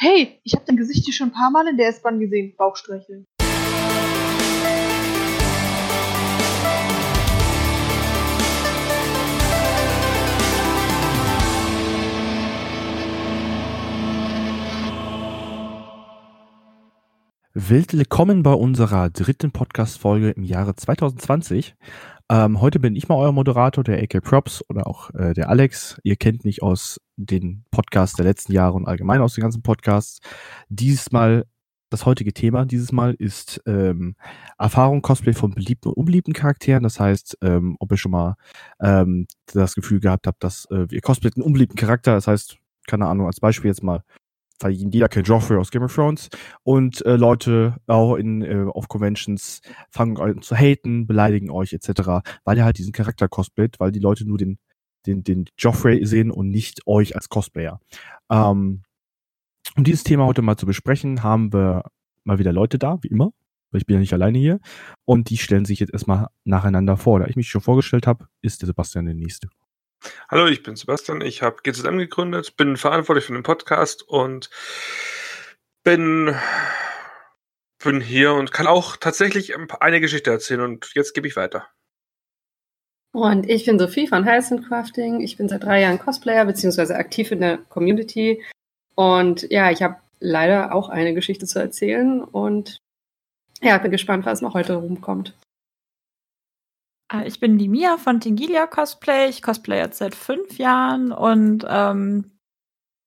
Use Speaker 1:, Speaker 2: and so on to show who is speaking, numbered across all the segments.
Speaker 1: Hey, ich habe dein Gesicht hier schon ein paar Mal in der S-Bahn gesehen. Bauchstreicheln.
Speaker 2: Willkommen bei unserer dritten Podcast-Folge im Jahre 2020. Ähm, heute bin ich mal euer Moderator, der AK Props oder auch äh, der Alex. Ihr kennt mich aus den Podcasts der letzten Jahre und allgemein aus den ganzen Podcasts. Dieses Mal, das heutige Thema dieses Mal ist ähm, Erfahrung Cosplay von beliebten und unbeliebten Charakteren. Das heißt, ähm, ob ihr schon mal ähm, das Gefühl gehabt habt, dass äh, ihr cosplayt einen unbeliebten Charakter. Das heißt, keine Ahnung, als Beispiel jetzt mal weil jeder kennt Joffrey aus Game of Thrones und äh, Leute auch in äh, auf Conventions fangen an zu haten, beleidigen euch etc., weil ihr halt diesen Charakter cosplayt, weil die Leute nur den den den Joffrey sehen und nicht euch als Cosplayer. Ähm, um dieses Thema heute mal zu besprechen, haben wir mal wieder Leute da, wie immer, weil ich bin ja nicht alleine hier und die stellen sich jetzt erstmal nacheinander vor. Da ich mich schon vorgestellt habe, ist der Sebastian der nächste.
Speaker 3: Hallo, ich bin Sebastian. Ich habe GZM gegründet, bin verantwortlich für den Podcast und bin, bin hier und kann auch tatsächlich eine Geschichte erzählen. Und jetzt gebe ich weiter.
Speaker 4: Und ich bin Sophie von Heilson Crafting. Ich bin seit drei Jahren Cosplayer beziehungsweise aktiv in der Community. Und ja, ich habe leider auch eine Geschichte zu erzählen und ja, bin gespannt, was noch heute rumkommt.
Speaker 5: Äh, ich bin die Mia von Tingilia Cosplay. Ich cosplay jetzt seit fünf Jahren und ähm,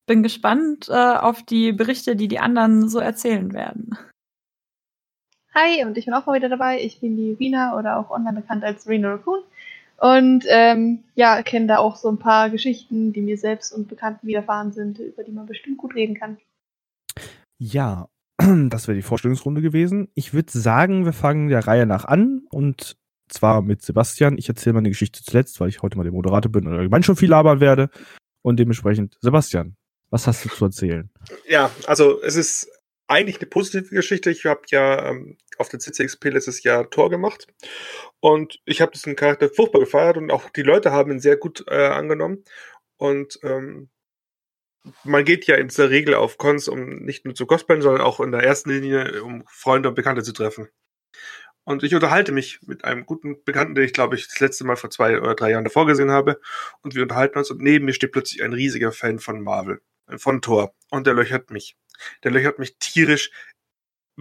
Speaker 5: bin gespannt äh, auf die Berichte, die die anderen so erzählen werden.
Speaker 1: Hi, und ich bin auch mal wieder dabei. Ich bin die Rina oder auch online bekannt als Rena Raccoon. Und ähm, ja, kenne da auch so ein paar Geschichten, die mir selbst und Bekannten widerfahren sind, über die man bestimmt gut reden kann.
Speaker 2: Ja, das wäre die Vorstellungsrunde gewesen. Ich würde sagen, wir fangen der Reihe nach an und zwar mit Sebastian. Ich erzähle meine Geschichte zuletzt, weil ich heute mal der Moderator bin und allgemein schon viel labern werde. Und dementsprechend, Sebastian, was hast du zu erzählen?
Speaker 3: Ja, also es ist eigentlich eine positive Geschichte. Ich habe ja ähm, auf der CCXP letztes Jahr Tor gemacht und ich habe diesen Charakter furchtbar gefeiert und auch die Leute haben ihn sehr gut äh, angenommen. Und ähm, man geht ja in der Regel auf Cons, um nicht nur zu cosplayen, sondern auch in der ersten Linie, um Freunde und Bekannte zu treffen. Und ich unterhalte mich mit einem guten Bekannten, den ich glaube ich das letzte Mal vor zwei oder drei Jahren davor gesehen habe. Und wir unterhalten uns und neben mir steht plötzlich ein riesiger Fan von Marvel, von Thor. Und der löchert mich. Der löchert mich tierisch,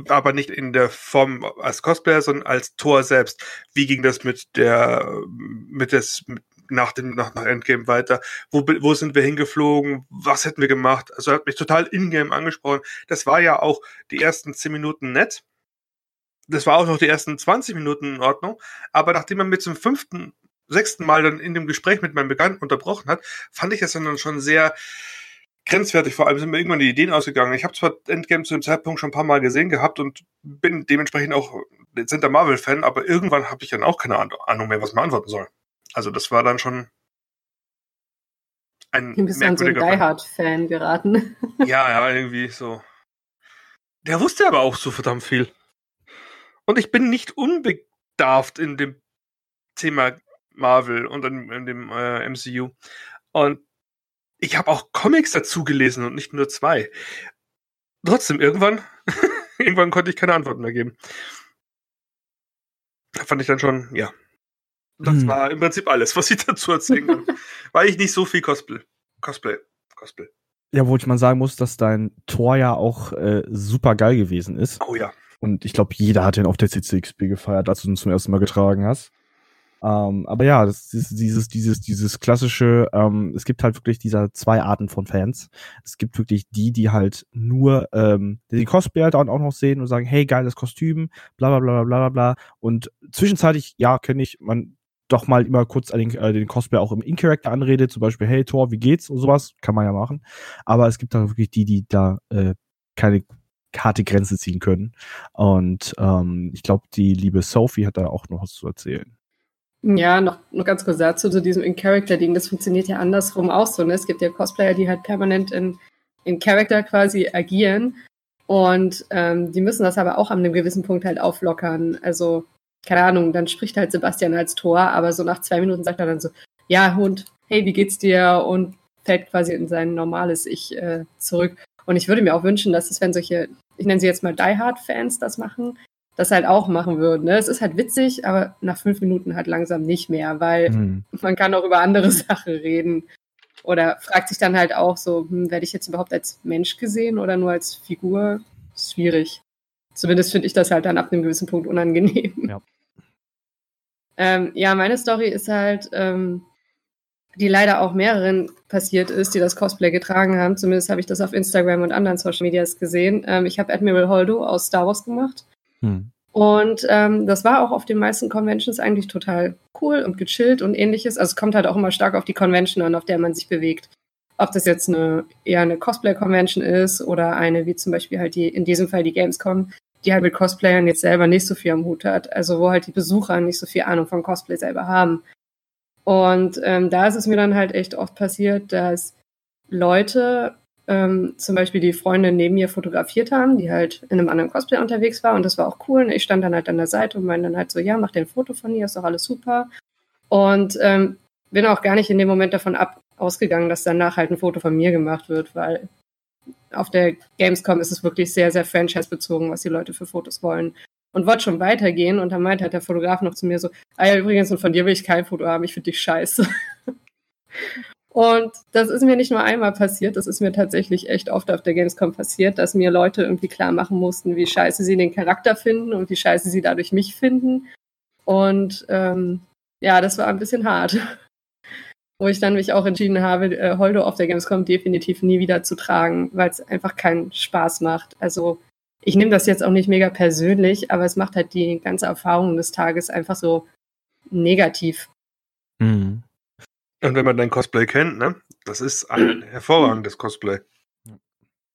Speaker 3: aber nicht in der Form als Cosplayer, sondern als Thor selbst. Wie ging das mit der, mit des, nach dem, nach, nach Endgame weiter? Wo, wo sind wir hingeflogen? Was hätten wir gemacht? Also er hat mich total ingame angesprochen. Das war ja auch die ersten zehn Minuten nett das war auch noch die ersten 20 Minuten in Ordnung, aber nachdem er mir zum fünften, sechsten Mal dann in dem Gespräch mit meinem Bekannten unterbrochen hat, fand ich das dann schon sehr grenzwertig. Vor allem sind mir irgendwann die Ideen ausgegangen. Ich habe zwar Endgame zu dem Zeitpunkt schon ein paar Mal gesehen gehabt und bin dementsprechend auch dezenter Marvel-Fan, aber irgendwann habe ich dann auch keine Ahnung mehr, was man antworten soll. Also das war dann schon
Speaker 4: ein Du bist dann so ein Die Hard-Fan geraten.
Speaker 3: Ja, ja, irgendwie so. Der wusste aber auch so verdammt viel. Und ich bin nicht unbedarft in dem Thema Marvel und in, in dem äh, MCU. Und ich habe auch Comics dazu gelesen und nicht nur zwei. Trotzdem, irgendwann, irgendwann konnte ich keine Antworten mehr geben. Da fand ich dann schon, ja. Das hm. war im Prinzip alles, was ich dazu erzählen kann. Weil ich nicht so viel Cosplay. Cosplay. Cosplay.
Speaker 2: Ja, wo ich mal sagen muss, dass dein Tor ja auch äh, super geil gewesen ist.
Speaker 3: Oh ja.
Speaker 2: Und ich glaube, jeder hat den auf der CCXP gefeiert, als du ihn zum ersten Mal getragen hast. Ähm, aber ja, das ist dieses, dieses, dieses klassische, ähm, es gibt halt wirklich dieser zwei Arten von Fans. Es gibt wirklich die, die halt nur ähm, den Cosplayer dann auch noch sehen und sagen, hey, geiles Kostüm, bla bla bla bla bla bla. Und zwischenzeitlich, ja, kenne ich, man doch mal immer kurz den, äh, den Cosplayer auch im In-Character anredet, zum Beispiel, hey Thor, wie geht's und sowas, kann man ja machen. Aber es gibt dann wirklich die, die da äh, keine harte Grenze ziehen können. Und ähm, ich glaube, die liebe Sophie hat da auch noch was zu erzählen.
Speaker 4: Ja, noch, noch ganz kurz dazu, zu diesem In-Character-Ding. Das funktioniert ja andersrum auch so. Ne? Es gibt ja Cosplayer, die halt permanent in, in Character quasi agieren. Und ähm, die müssen das aber auch an einem gewissen Punkt halt auflockern. Also, keine Ahnung, dann spricht halt Sebastian als Tor, aber so nach zwei Minuten sagt er dann so, ja, Hund, hey, wie geht's dir? Und fällt quasi in sein normales Ich äh, zurück. Und ich würde mir auch wünschen, dass es, wenn solche, ich nenne sie jetzt mal Die Hard-Fans das machen, das halt auch machen würden. Ne? Es ist halt witzig, aber nach fünf Minuten halt langsam nicht mehr, weil hm. man kann auch über andere Sachen reden. Oder fragt sich dann halt auch so, hm, werde ich jetzt überhaupt als Mensch gesehen oder nur als Figur? Schwierig. Zumindest finde ich das halt dann ab einem gewissen Punkt unangenehm. Ja, ähm, ja meine Story ist halt, ähm, die leider auch mehreren passiert ist, die das Cosplay getragen haben. Zumindest habe ich das auf Instagram und anderen Social Medias gesehen. Ähm, ich habe Admiral Holdo aus Star Wars gemacht. Hm. Und ähm, das war auch auf den meisten Conventions eigentlich total cool und gechillt und ähnliches. Also es kommt halt auch immer stark auf die Convention an, auf der man sich bewegt. Ob das jetzt eine eher eine Cosplay-Convention ist oder eine wie zum Beispiel halt die, in diesem Fall die Gamescom, die halt mit Cosplayern jetzt selber nicht so viel am Hut hat. Also wo halt die Besucher nicht so viel Ahnung von Cosplay selber haben. Und ähm, da ist es mir dann halt echt oft passiert, dass Leute ähm, zum Beispiel die Freundin neben mir fotografiert haben, die halt in einem anderen Cosplay unterwegs war und das war auch cool. Und ich stand dann halt an der Seite und meinte dann halt so, ja, mach dir ein Foto von ihr, ist doch alles super. Und ähm, bin auch gar nicht in dem Moment davon ab ausgegangen, dass danach halt ein Foto von mir gemacht wird, weil auf der Gamescom ist es wirklich sehr, sehr franchise-bezogen, was die Leute für Fotos wollen. Und wollte schon weitergehen und dann meinte halt der Fotograf noch zu mir so, ah ja, übrigens, und von dir will ich kein Foto haben, ich finde dich scheiße. Und das ist mir nicht nur einmal passiert, das ist mir tatsächlich echt oft auf der Gamescom passiert, dass mir Leute irgendwie klar machen mussten, wie scheiße sie den Charakter finden und wie scheiße sie dadurch mich finden. Und ähm, ja, das war ein bisschen hart. Wo ich dann mich auch entschieden habe, äh, Holdo auf der Gamescom definitiv nie wieder zu tragen, weil es einfach keinen Spaß macht. Also ich nehme das jetzt auch nicht mega persönlich, aber es macht halt die ganze Erfahrung des Tages einfach so negativ.
Speaker 3: Mhm. Und wenn man dein Cosplay kennt, ne? Das ist ein hervorragendes Cosplay.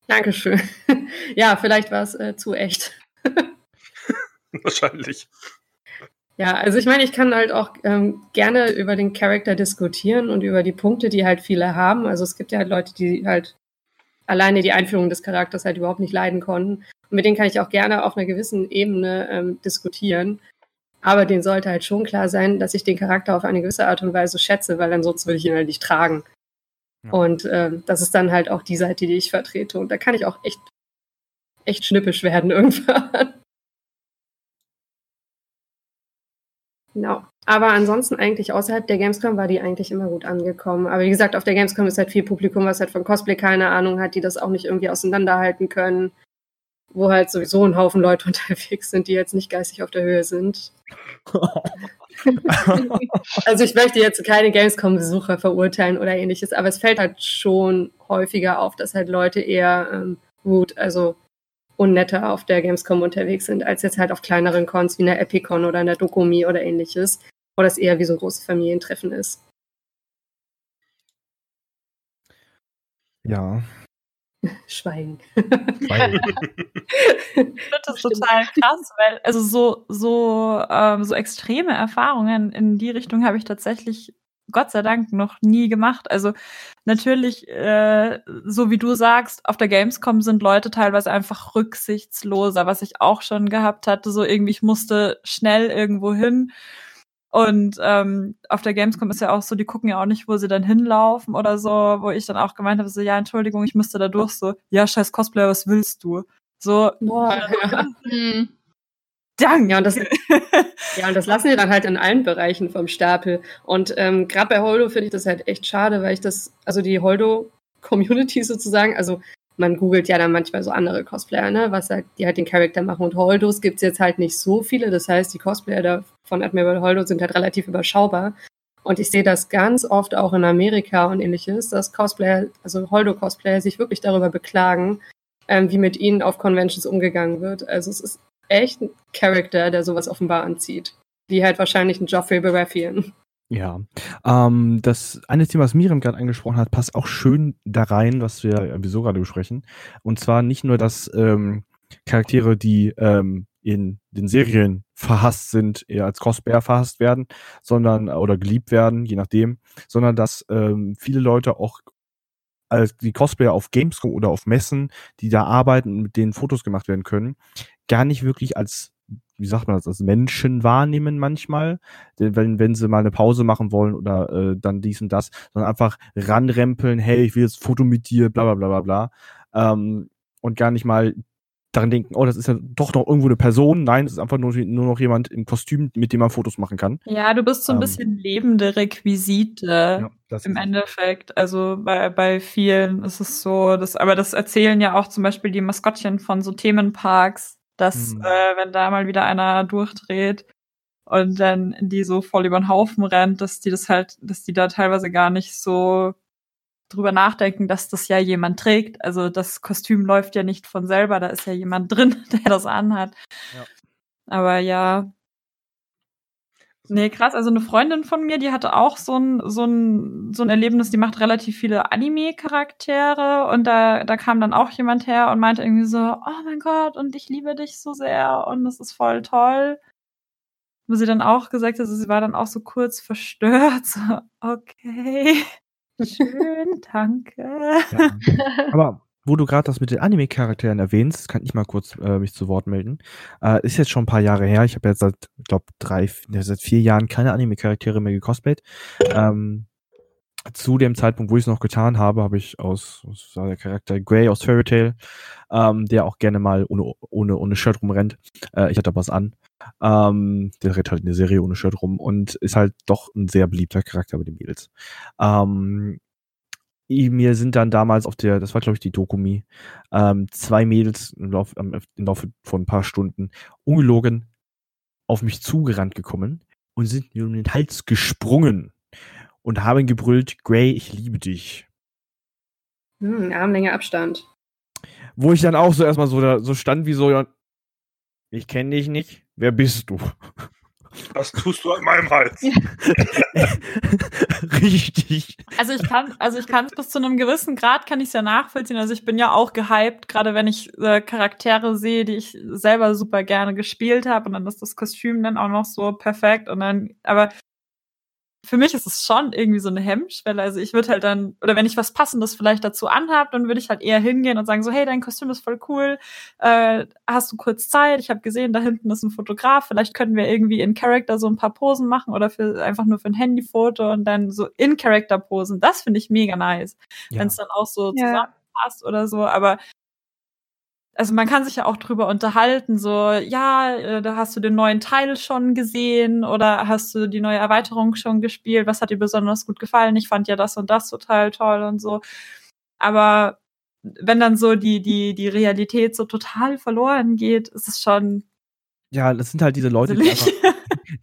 Speaker 4: Dankeschön. ja, vielleicht war es äh, zu echt.
Speaker 3: Wahrscheinlich.
Speaker 4: Ja, also ich meine, ich kann halt auch ähm, gerne über den Charakter diskutieren und über die Punkte, die halt viele haben. Also es gibt ja halt Leute, die halt alleine die Einführung des Charakters halt überhaupt nicht leiden konnten. Und mit denen kann ich auch gerne auf einer gewissen Ebene ähm, diskutieren. Aber denen sollte halt schon klar sein, dass ich den Charakter auf eine gewisse Art und Weise schätze, weil ansonsten würde ich ihn halt nicht tragen. Ja. Und äh, das ist dann halt auch die Seite, die ich vertrete. Und da kann ich auch echt, echt schnippisch werden irgendwann. Genau. Aber ansonsten eigentlich außerhalb der Gamescom war die eigentlich immer gut angekommen. Aber wie gesagt, auf der Gamescom ist halt viel Publikum, was halt von Cosplay keine Ahnung hat, die das auch nicht irgendwie auseinanderhalten können wo halt sowieso ein Haufen Leute unterwegs sind, die jetzt nicht geistig auf der Höhe sind. also ich möchte jetzt keine Gamescom-Besucher verurteilen oder ähnliches, aber es fällt halt schon häufiger auf, dass halt Leute eher ähm, gut, also unnetter auf der Gamescom unterwegs sind, als jetzt halt auf kleineren Cons wie einer Epicon oder einer Dokumi oder ähnliches, wo das eher wie so ein großes Familientreffen ist.
Speaker 2: Ja,
Speaker 4: Schweigen.
Speaker 5: Schweigen. ich finde das total krass, weil also so so ähm, so extreme Erfahrungen in die Richtung habe ich tatsächlich Gott sei Dank noch nie gemacht. Also natürlich, äh, so wie du sagst, auf der Gamescom sind Leute teilweise einfach rücksichtsloser, was ich auch schon gehabt hatte. So irgendwie, ich musste schnell irgendwo hin und ähm, auf der Gamescom ist ja auch so, die gucken ja auch nicht, wo sie dann hinlaufen oder so, wo ich dann auch gemeint habe, so, ja, Entschuldigung, ich müsste da durch, so, ja, scheiß Cosplayer, was willst du? So, Boah, ja.
Speaker 4: Danke. Ja, und das, ja, und das lassen wir dann halt in allen Bereichen vom Stapel. Und ähm, gerade bei Holdo finde ich das halt echt schade, weil ich das, also die Holdo-Community sozusagen, also man googelt ja dann manchmal so andere Cosplayer, ne, was halt, die halt den Charakter machen. Und Holdos gibt's jetzt halt nicht so viele. Das heißt, die Cosplayer da von Admiral Holdo sind halt relativ überschaubar. Und ich sehe das ganz oft auch in Amerika und ähnliches, dass Cosplayer, also Holdo-Cosplayer sich wirklich darüber beklagen, ähm, wie mit ihnen auf Conventions umgegangen wird. Also es ist echt ein Charakter, der sowas offenbar anzieht. Wie halt wahrscheinlich ein Geoffrey Baratheon.
Speaker 2: Ja, ähm, das eine Thema, was Miriam gerade angesprochen hat, passt auch schön da rein, was wir wieso gerade besprechen. Und zwar nicht nur, dass ähm, Charaktere, die ähm, in den Serien verhasst sind, eher als Cosplayer verhasst werden, sondern oder geliebt werden, je nachdem, sondern dass ähm, viele Leute auch als die Cosplayer auf Gamescom oder auf Messen, die da arbeiten mit denen Fotos gemacht werden können, gar nicht wirklich als wie sagt man das, als Menschen wahrnehmen manchmal, wenn, wenn sie mal eine Pause machen wollen oder äh, dann dies und das, sondern einfach ranrempeln, hey, ich will jetzt Foto mit dir, bla bla bla bla bla. Ähm, und gar nicht mal daran denken, oh, das ist ja doch noch irgendwo eine Person. Nein, es ist einfach nur, nur noch jemand im Kostüm, mit dem man Fotos machen kann.
Speaker 5: Ja, du bist so ein ähm, bisschen lebende Requisite ja, im Endeffekt. Also bei, bei vielen ist es so, dass, aber das erzählen ja auch zum Beispiel die Maskottchen von so Themenparks, dass hm. äh, wenn da mal wieder einer durchdreht und dann die so voll über den Haufen rennt, dass die das halt, dass die da teilweise gar nicht so drüber nachdenken, dass das ja jemand trägt. Also das Kostüm läuft ja nicht von selber, da ist ja jemand drin, der das anhat. Ja. Aber ja. Nee, krass. Also eine Freundin von mir, die hatte auch so ein, so ein, so ein Erlebnis, die macht relativ viele Anime-Charaktere und da, da kam dann auch jemand her und meinte irgendwie so, oh mein Gott, und ich liebe dich so sehr und das ist voll toll. Wo sie dann auch gesagt hat, also sie war dann auch so kurz verstört, so, okay. Schön, danke. Ja.
Speaker 2: Aber wo du gerade das mit den Anime-Charakteren erwähnst, kann ich mal kurz äh, mich zu Wort melden. Äh, ist jetzt schon ein paar Jahre her. Ich habe jetzt seit, glaube drei, ne, seit vier Jahren keine Anime-Charaktere mehr gecosplayt. Ähm, zu dem Zeitpunkt, wo ich es noch getan habe, habe ich aus, aus der Charakter Grey aus Fairy Tail, ähm, der auch gerne mal ohne, ohne, ohne Shirt rumrennt. Äh, ich hatte was an. Ähm, der rennt halt in der Serie ohne Shirt rum und ist halt doch ein sehr beliebter Charakter bei den Mädels. Ähm, mir sind dann damals auf der, das war glaube ich die Dokumi, ähm, zwei Mädels im Laufe, im Laufe von ein paar Stunden ungelogen auf mich zugerannt gekommen und sind mir um den Hals gesprungen und haben gebrüllt, Gray, ich liebe dich.
Speaker 4: Hm, Armlänge Abstand.
Speaker 2: Wo ich dann auch so erstmal so, da, so stand wie so, ich kenne dich nicht, wer bist du?
Speaker 3: Was tust du an meinem Hals?
Speaker 2: Richtig.
Speaker 5: Also ich kann, also ich kann es bis zu einem gewissen Grad kann ich es ja nachvollziehen. Also ich bin ja auch gehypt, gerade wenn ich äh, Charaktere sehe, die ich selber super gerne gespielt habe und dann ist das Kostüm dann auch noch so perfekt und dann, aber für mich ist es schon irgendwie so eine Hemmschwelle. Also ich würde halt dann, oder wenn ich was Passendes vielleicht dazu anhab, dann würde ich halt eher hingehen und sagen so, hey, dein Kostüm ist voll cool, äh, hast du kurz Zeit? Ich habe gesehen, da hinten ist ein Fotograf, vielleicht können wir irgendwie in Character so ein paar Posen machen oder für einfach nur für ein Handyfoto und dann so in Character posen. Das finde ich mega nice, ja. wenn es dann auch so ja. zusammenpasst oder so. Aber also man kann sich ja auch drüber unterhalten, so, ja, äh, da hast du den neuen Teil schon gesehen oder hast du die neue Erweiterung schon gespielt, was hat dir besonders gut gefallen? Ich fand ja das und das total toll und so. Aber wenn dann so die, die, die Realität so total verloren geht, ist es schon.
Speaker 2: Ja, das sind halt diese Leute, die einfach,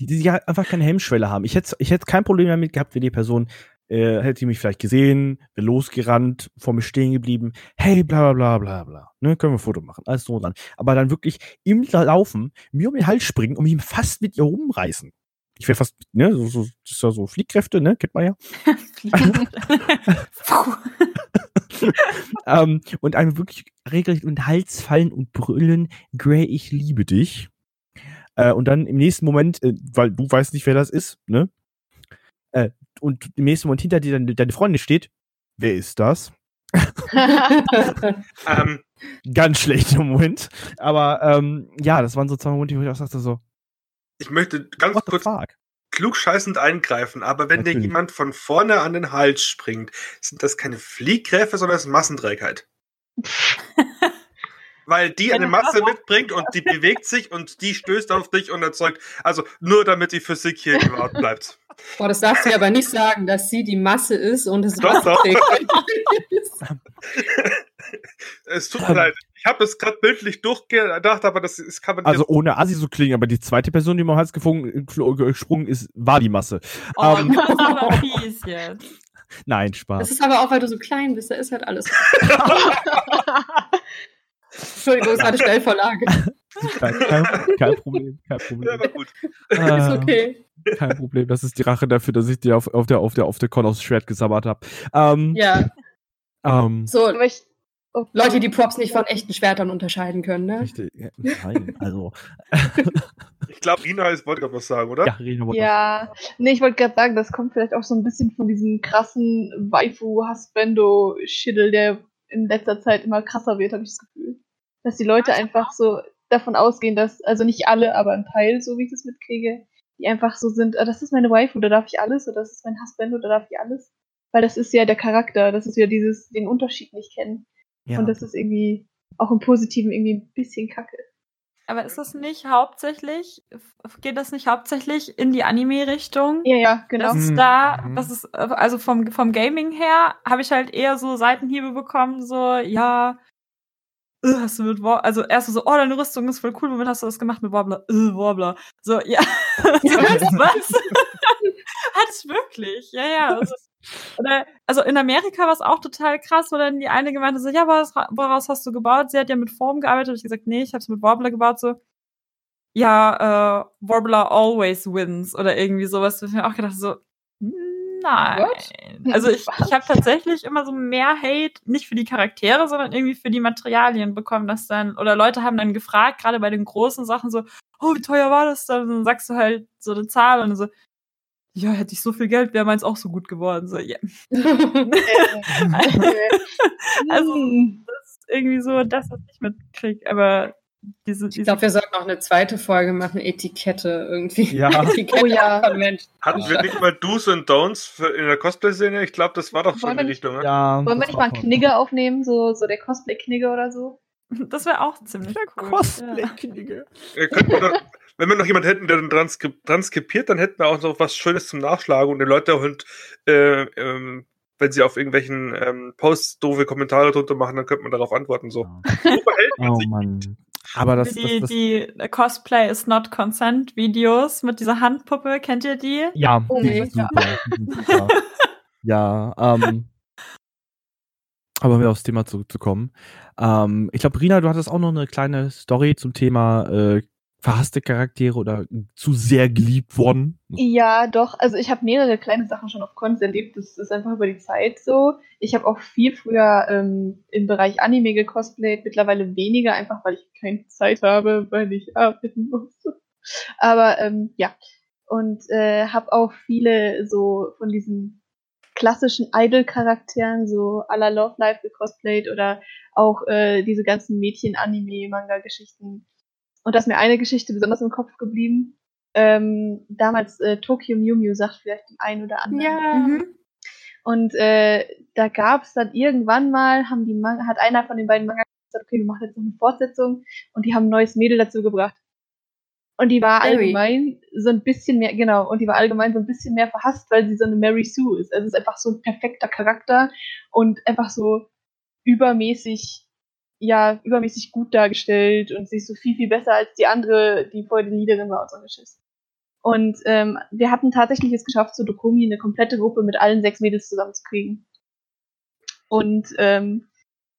Speaker 2: die, die einfach keine Hemmschwelle haben. Ich hätte, ich hätte kein Problem damit gehabt, wenn die Person äh, hätte sie mich vielleicht gesehen, wäre losgerannt, vor mir stehen geblieben, hey, bla bla bla bla bla. Ne, können wir ein Foto machen, alles so dran. Aber dann wirklich im Laufen mir um den Hals springen und mich fast mit ihr rumreißen. Ich wäre fast, ne, so, so, das ist ja so Fliehkräfte, ne, kennt man ja. ähm, und einem wirklich regelrecht um den Hals fallen und brüllen, Gray, ich liebe dich. Äh, und dann im nächsten Moment, äh, weil du weißt nicht, wer das ist, ne? Äh, und im nächsten Moment hinter dir deine, deine Freundin steht, wer ist das? ähm, Ganz schlechter Moment. Aber ähm, ja, das waren so zwei Momente, wo ich auch sagte so.
Speaker 3: Ich möchte ganz kurz klugscheißend eingreifen, aber wenn Natürlich. dir jemand von vorne an den Hals springt, sind das keine Fliehkräfte, sondern das ist Massenträgheit. Weil die eine Masse mitbringt und die bewegt sich und die stößt auf dich und erzeugt, also nur damit die Physik hier überhaupt bleibt.
Speaker 4: Boah, das darfst du ja aber nicht sagen, dass sie die Masse ist und es
Speaker 3: doch, doch. es tut mir leid. Ich habe es gerade bildlich durchgedacht, aber das, das kann man
Speaker 2: Also ohne Assi so klingen, aber die zweite Person, die mir am Hals gesprungen ist, war die Masse. Oh, um, das ist aber fies jetzt. Nein, Spaß.
Speaker 4: Das ist aber auch, weil du so klein bist, da ist halt alles. Entschuldigung, es war eine Schnellvorlage.
Speaker 2: Kein, kein, kein, Problem, kein Problem. Ja, aber gut. Äh, ist okay. Kein Problem, das ist die Rache dafür, dass ich dir auf, auf der auf der auf der Con aufs Schwert gesabbert habe. Ähm,
Speaker 4: ja. Ähm, so, ich, oh, Leute, die Props nicht von echten Schwertern unterscheiden können, ne? Richtig,
Speaker 2: nein, also.
Speaker 3: ich glaube, Rina wollte gerade was sagen, oder?
Speaker 1: Ja, Rina wollte Ja, was. nee, ich wollte gerade sagen, das kommt vielleicht auch so ein bisschen von diesem krassen Waifu-Husbando-Schiddel, der in letzter Zeit immer krasser wird, habe ich das Gefühl. Dass die Leute einfach so davon ausgehen, dass, also nicht alle, aber ein Teil, so wie ich das mitkriege, die einfach so sind, ah, das ist meine Wife oder darf ich alles oder das ist mein Husband oder darf ich alles. Weil das ist ja der Charakter, das ist ja dieses, den Unterschied nicht kennen. Ja. Und das ist irgendwie, auch im Positiven irgendwie ein bisschen kacke.
Speaker 5: Aber ist das nicht hauptsächlich, geht das nicht hauptsächlich in die Anime-Richtung?
Speaker 1: Ja, ja, genau.
Speaker 5: Das ist
Speaker 2: Mhm.
Speaker 5: da,
Speaker 2: Mhm.
Speaker 5: das ist, also vom, vom Gaming her habe ich halt eher so Seitenhiebe bekommen, so, ja, äh, hast du mit War also erst so, oh, deine Rüstung ist voll cool, womit hast du das gemacht? Mit Warbler, äh, Warbler. So, ja. so, was? Hat es wirklich, ja, ja. Also, oder, also in Amerika war es auch total krass, wo dann die eine gemeint hat, so, ja, was, woraus hast du gebaut? Sie hat ja mit Form gearbeitet. Hab ich gesagt, nee, ich habe es mit Warbler gebaut, so. Ja, äh, Warbler always wins oder irgendwie sowas. Da hab ich mir auch gedacht, so, nein. Also ich, ich habe tatsächlich immer so mehr Hate, nicht für die Charaktere, sondern irgendwie für die Materialien bekommen, dass dann, oder Leute haben dann gefragt, gerade bei den großen Sachen so, oh, wie teuer war das dann? Und dann sagst du halt so eine Zahl und so, ja, hätte ich so viel Geld, wäre meins auch so gut geworden. So, ja. also,
Speaker 1: Hm.
Speaker 5: das ist irgendwie so das, was ich mitkriege. Aber diese,
Speaker 4: Ich glaube, wir sollten auch eine zweite Folge machen, Etikette irgendwie.
Speaker 2: Ja.
Speaker 4: Etikette
Speaker 1: Oh ja.
Speaker 4: von Menschen.
Speaker 3: Hatten wir nicht mal Do's und Don'ts für, in der Cosplay-Szene? Ich glaube, das war doch schon die Richtung. Ne?
Speaker 2: Ja.
Speaker 1: Wollen wir nicht mal einen Knigge aufnehmen, so, so der Cosplay-Knigge oder so?
Speaker 5: das wäre auch ziemlich
Speaker 2: Der
Speaker 5: cool.
Speaker 2: Cosplay-Knigge.
Speaker 3: Äh, wir doch, wenn wir noch jemanden hätten, der dann transkri transkribiert, dann hätten wir auch noch was Schönes zum Nachschlagen und den Leute auch, und, äh, ähm, wenn sie auf irgendwelchen ähm, Posts doofe Kommentare drunter machen, dann könnte man darauf antworten. So, so
Speaker 2: Oh. Mann. Aber das,
Speaker 5: die,
Speaker 2: das, das
Speaker 5: die Cosplay is not consent Videos mit dieser Handpuppe, kennt ihr die?
Speaker 2: ja,
Speaker 1: Oh,
Speaker 2: die
Speaker 1: nee.
Speaker 2: sind super. die sind super. ja, ähm, aber um wieder aufs Thema zurückzukommen. Ähm, ich glaube, Rina, du hattest auch noch eine kleine Story zum Thema äh, verhasste Charaktere oder zu sehr geliebt worden.
Speaker 1: Ja, doch. Also ich habe mehrere kleine Sachen schon auf Cons erlebt. Das ist einfach über die Zeit so. Ich habe auch viel früher ähm, im Bereich Anime gecosplayt, mittlerweile weniger, einfach weil ich keine Zeit habe, weil ich arbeiten muss. Aber ähm, ja. Und äh, habe auch viele so von diesen klassischen Idol-Charakteren, so à la Love Life gecosplayt oder auch äh, diese ganzen Mädchen-Anime-Manga-Geschichten. Und da ist mir eine Geschichte besonders im Kopf geblieben. Ähm, damals äh, Tokyo Mew Mew sagt vielleicht den einen oder anderen.
Speaker 4: Ja.
Speaker 5: Mhm.
Speaker 1: Und äh, da gab es dann irgendwann mal, haben die Manga, hat einer von den beiden Manga gesagt, okay, wir machen jetzt noch eine Fortsetzung und die haben ein neues Mädel dazu gebracht. Und die war
Speaker 4: Mary.
Speaker 1: allgemein so ein bisschen mehr, genau, und die war allgemein so ein bisschen mehr verhasst, weil sie so eine Mary Sue ist. Also es ist einfach so ein perfekter Charakter und einfach so übermäßig, ja, übermäßig gut dargestellt und sie ist so viel, viel besser als die andere, die vorher die Leaderin war und so ein Schiss. Und ähm, wir hatten tatsächlich es geschafft, zu Dokumi eine komplette Gruppe mit allen sechs Mädels zusammenzukriegen. Und ähm,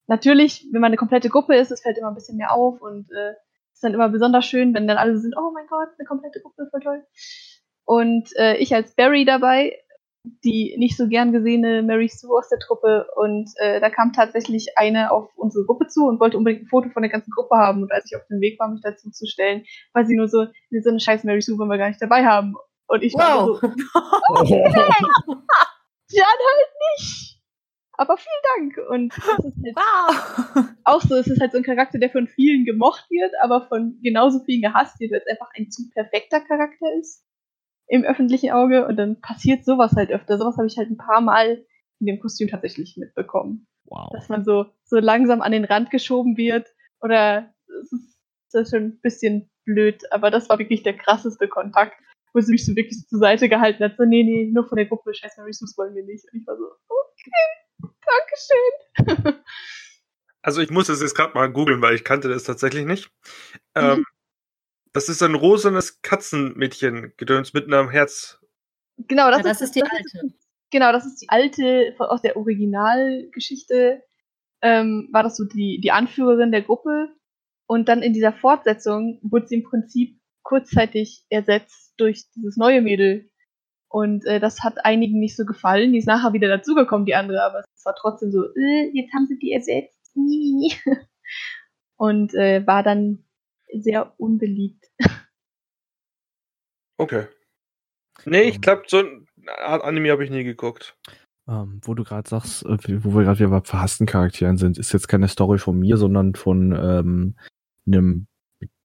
Speaker 1: natürlich, wenn man eine komplette Gruppe ist, es fällt immer ein bisschen mehr auf und äh, ist dann immer besonders schön, wenn dann alle so sind, oh mein Gott, eine komplette Gruppe, voll toll. Und äh, ich als Barry dabei, die nicht so gern gesehene Mary Sue aus der Truppe und äh, da kam tatsächlich eine auf unsere Gruppe zu und wollte unbedingt ein Foto von der ganzen Gruppe haben und als ich auf dem Weg war, mich dazu zu stellen, war sie nur so, nee, so eine scheiß Mary Sue wollen wir gar nicht dabei haben. Und ich war
Speaker 4: Wow.
Speaker 1: so, ja, halt nicht. Aber vielen Dank. Und das ist halt
Speaker 5: Wow.
Speaker 1: auch so, es ist halt so ein Charakter, der von vielen gemocht wird, aber von genauso vielen gehasst wird, weil es einfach ein zu perfekter Charakter ist im öffentlichen Auge. Und dann passiert sowas halt öfter. Sowas habe ich halt ein paar Mal in dem Kostüm tatsächlich mitbekommen.
Speaker 2: Wow.
Speaker 1: Dass man so, so langsam an den Rand geschoben wird. Oder es ist, es ist schon ein bisschen blöd, aber das war wirklich der krasseste Kontakt, wo sie mich so wirklich so zur Seite gehalten hat. So, nee, nee, nur von der Gruppe, scheiß Mary Sue wollen wir nicht. Und ich war so, okay, Dankeschön.
Speaker 3: Also ich muss das jetzt gerade mal googeln, weil ich kannte das tatsächlich nicht. Ähm, das ist ein rosanes Katzenmädchen-Gedöns mit einem Herz.
Speaker 1: Genau, das,
Speaker 4: Ja, das ist die
Speaker 1: das
Speaker 4: alte.
Speaker 1: genau, das ist die alte aus der Originalgeschichte. Ähm, war das so die, die Anführerin der Gruppe. Und dann in dieser Fortsetzung wurde sie im Prinzip kurzzeitig ersetzt durch dieses neue Mädel. Und äh, das hat einigen nicht so gefallen. Die ist nachher wieder dazugekommen, die andere, aber es war trotzdem so, äh, jetzt haben sie die ersetzt. Nie. Und äh, war dann sehr unbeliebt.
Speaker 3: Okay. Nee, ich
Speaker 2: Ähm.
Speaker 3: glaube, so ein Art Anime habe ich nie geguckt.
Speaker 2: Ähm, wo du gerade sagst, äh, wo wir gerade wieder bei verhassten Charakteren sind, ist jetzt keine Story von mir, sondern von ähm, einem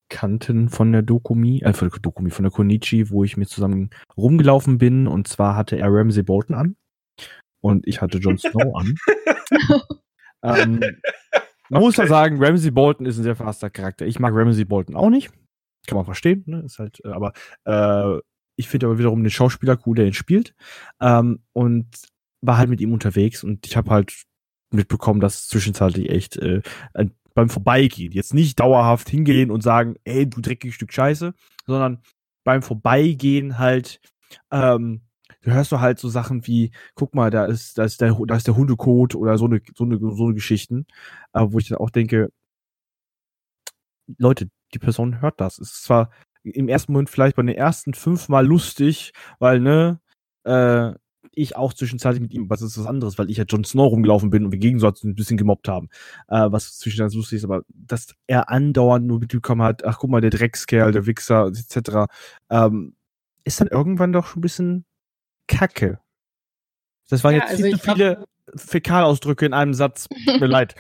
Speaker 2: Bekannten von der Dokumi, äh, von der Dokumi, von der Konichi, wo ich mit zusammen rumgelaufen bin. Und zwar hatte er Ramsey Bolton an und ich hatte Jon Snow an. ähm, Man muss ja
Speaker 3: Okay.
Speaker 2: sagen, Ramsey Bolton ist ein sehr verhasster Charakter. Ich mag Ramsey Bolton auch nicht. Kann man verstehen, ne? Ist halt, äh, aber äh, ich finde aber wiederum den Schauspieler cool, der ihn spielt. Ähm, und war halt mit ihm unterwegs und ich habe halt mitbekommen, dass zwischenzeitlich echt äh, beim Vorbeigehen, jetzt nicht dauerhaft hingehen und sagen, ey, du dreckiges Stück Scheiße, sondern beim Vorbeigehen halt, ähm, hörst du halt so Sachen wie, guck mal, da ist, da ist der, da ist der Hundekot oder so eine, so eine, so eine Geschichten, äh, wo ich dann auch denke, Leute, die Person hört das. Es ist zwar im ersten Moment vielleicht bei den ersten fünfmal lustig, weil, ne, äh, ich auch zwischenzeitlich mit ihm, was ist was anderes, weil ich ja Jon Snow rumgelaufen bin und wir gegenseitig ein bisschen gemobbt haben, äh, was zwischenzeitlich lustig ist, aber dass er andauernd nur mitbekommen hat, ach guck mal, der Dreckskerl, der Wichser, etc., ähm, ist dann irgendwann doch schon ein bisschen kacke. Das waren
Speaker 4: Ja,
Speaker 2: jetzt
Speaker 4: also
Speaker 2: viel zu
Speaker 4: glaub-
Speaker 2: viele Fäkalausdrücke in einem Satz. Tut mir leid.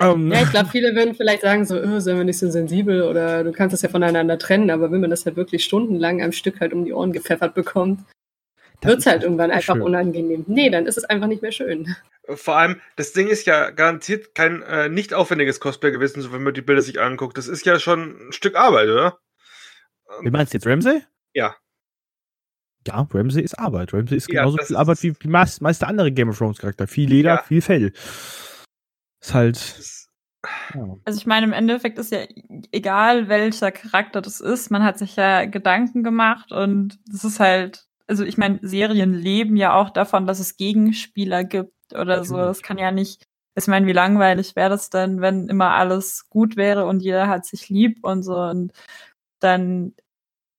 Speaker 2: Ähm,
Speaker 4: Ja, ich glaube, viele würden vielleicht sagen so, oh, sind wir nicht so sensibel oder du kannst es ja voneinander trennen, aber wenn man das halt wirklich stundenlang am Stück halt um die Ohren gepfeffert bekommt,
Speaker 2: das
Speaker 4: wird's halt irgendwann einfach
Speaker 2: schön.
Speaker 4: unangenehm. Nee, dann ist es einfach nicht mehr schön.
Speaker 3: Vor allem, das Ding ist ja garantiert kein äh, nicht aufwendiges Cosplay gewesen, so wenn man die Bilder sich anguckt. Das ist ja schon ein Stück Arbeit, oder?
Speaker 2: Wie meinst du jetzt Ramsey?
Speaker 3: Ja.
Speaker 2: Ja, Ramsey ist Arbeit. Ramsey ist
Speaker 3: Ja,
Speaker 2: genauso viel
Speaker 3: ist-
Speaker 2: Arbeit wie die meist, meiste andere Game of Thrones Charakter. Viel Leder,
Speaker 3: Ja.
Speaker 2: viel Fell. Ist halt. Ja.
Speaker 5: Also ich meine, im Endeffekt ist ja egal, welcher Charakter das ist, man hat sich ja Gedanken gemacht und das ist halt, also ich meine, Serien leben ja auch davon, dass es Gegenspieler gibt oder so. Das kann ja nicht, ich meine, wie langweilig wäre das denn, wenn immer alles gut wäre und jeder hat sich lieb und so und dann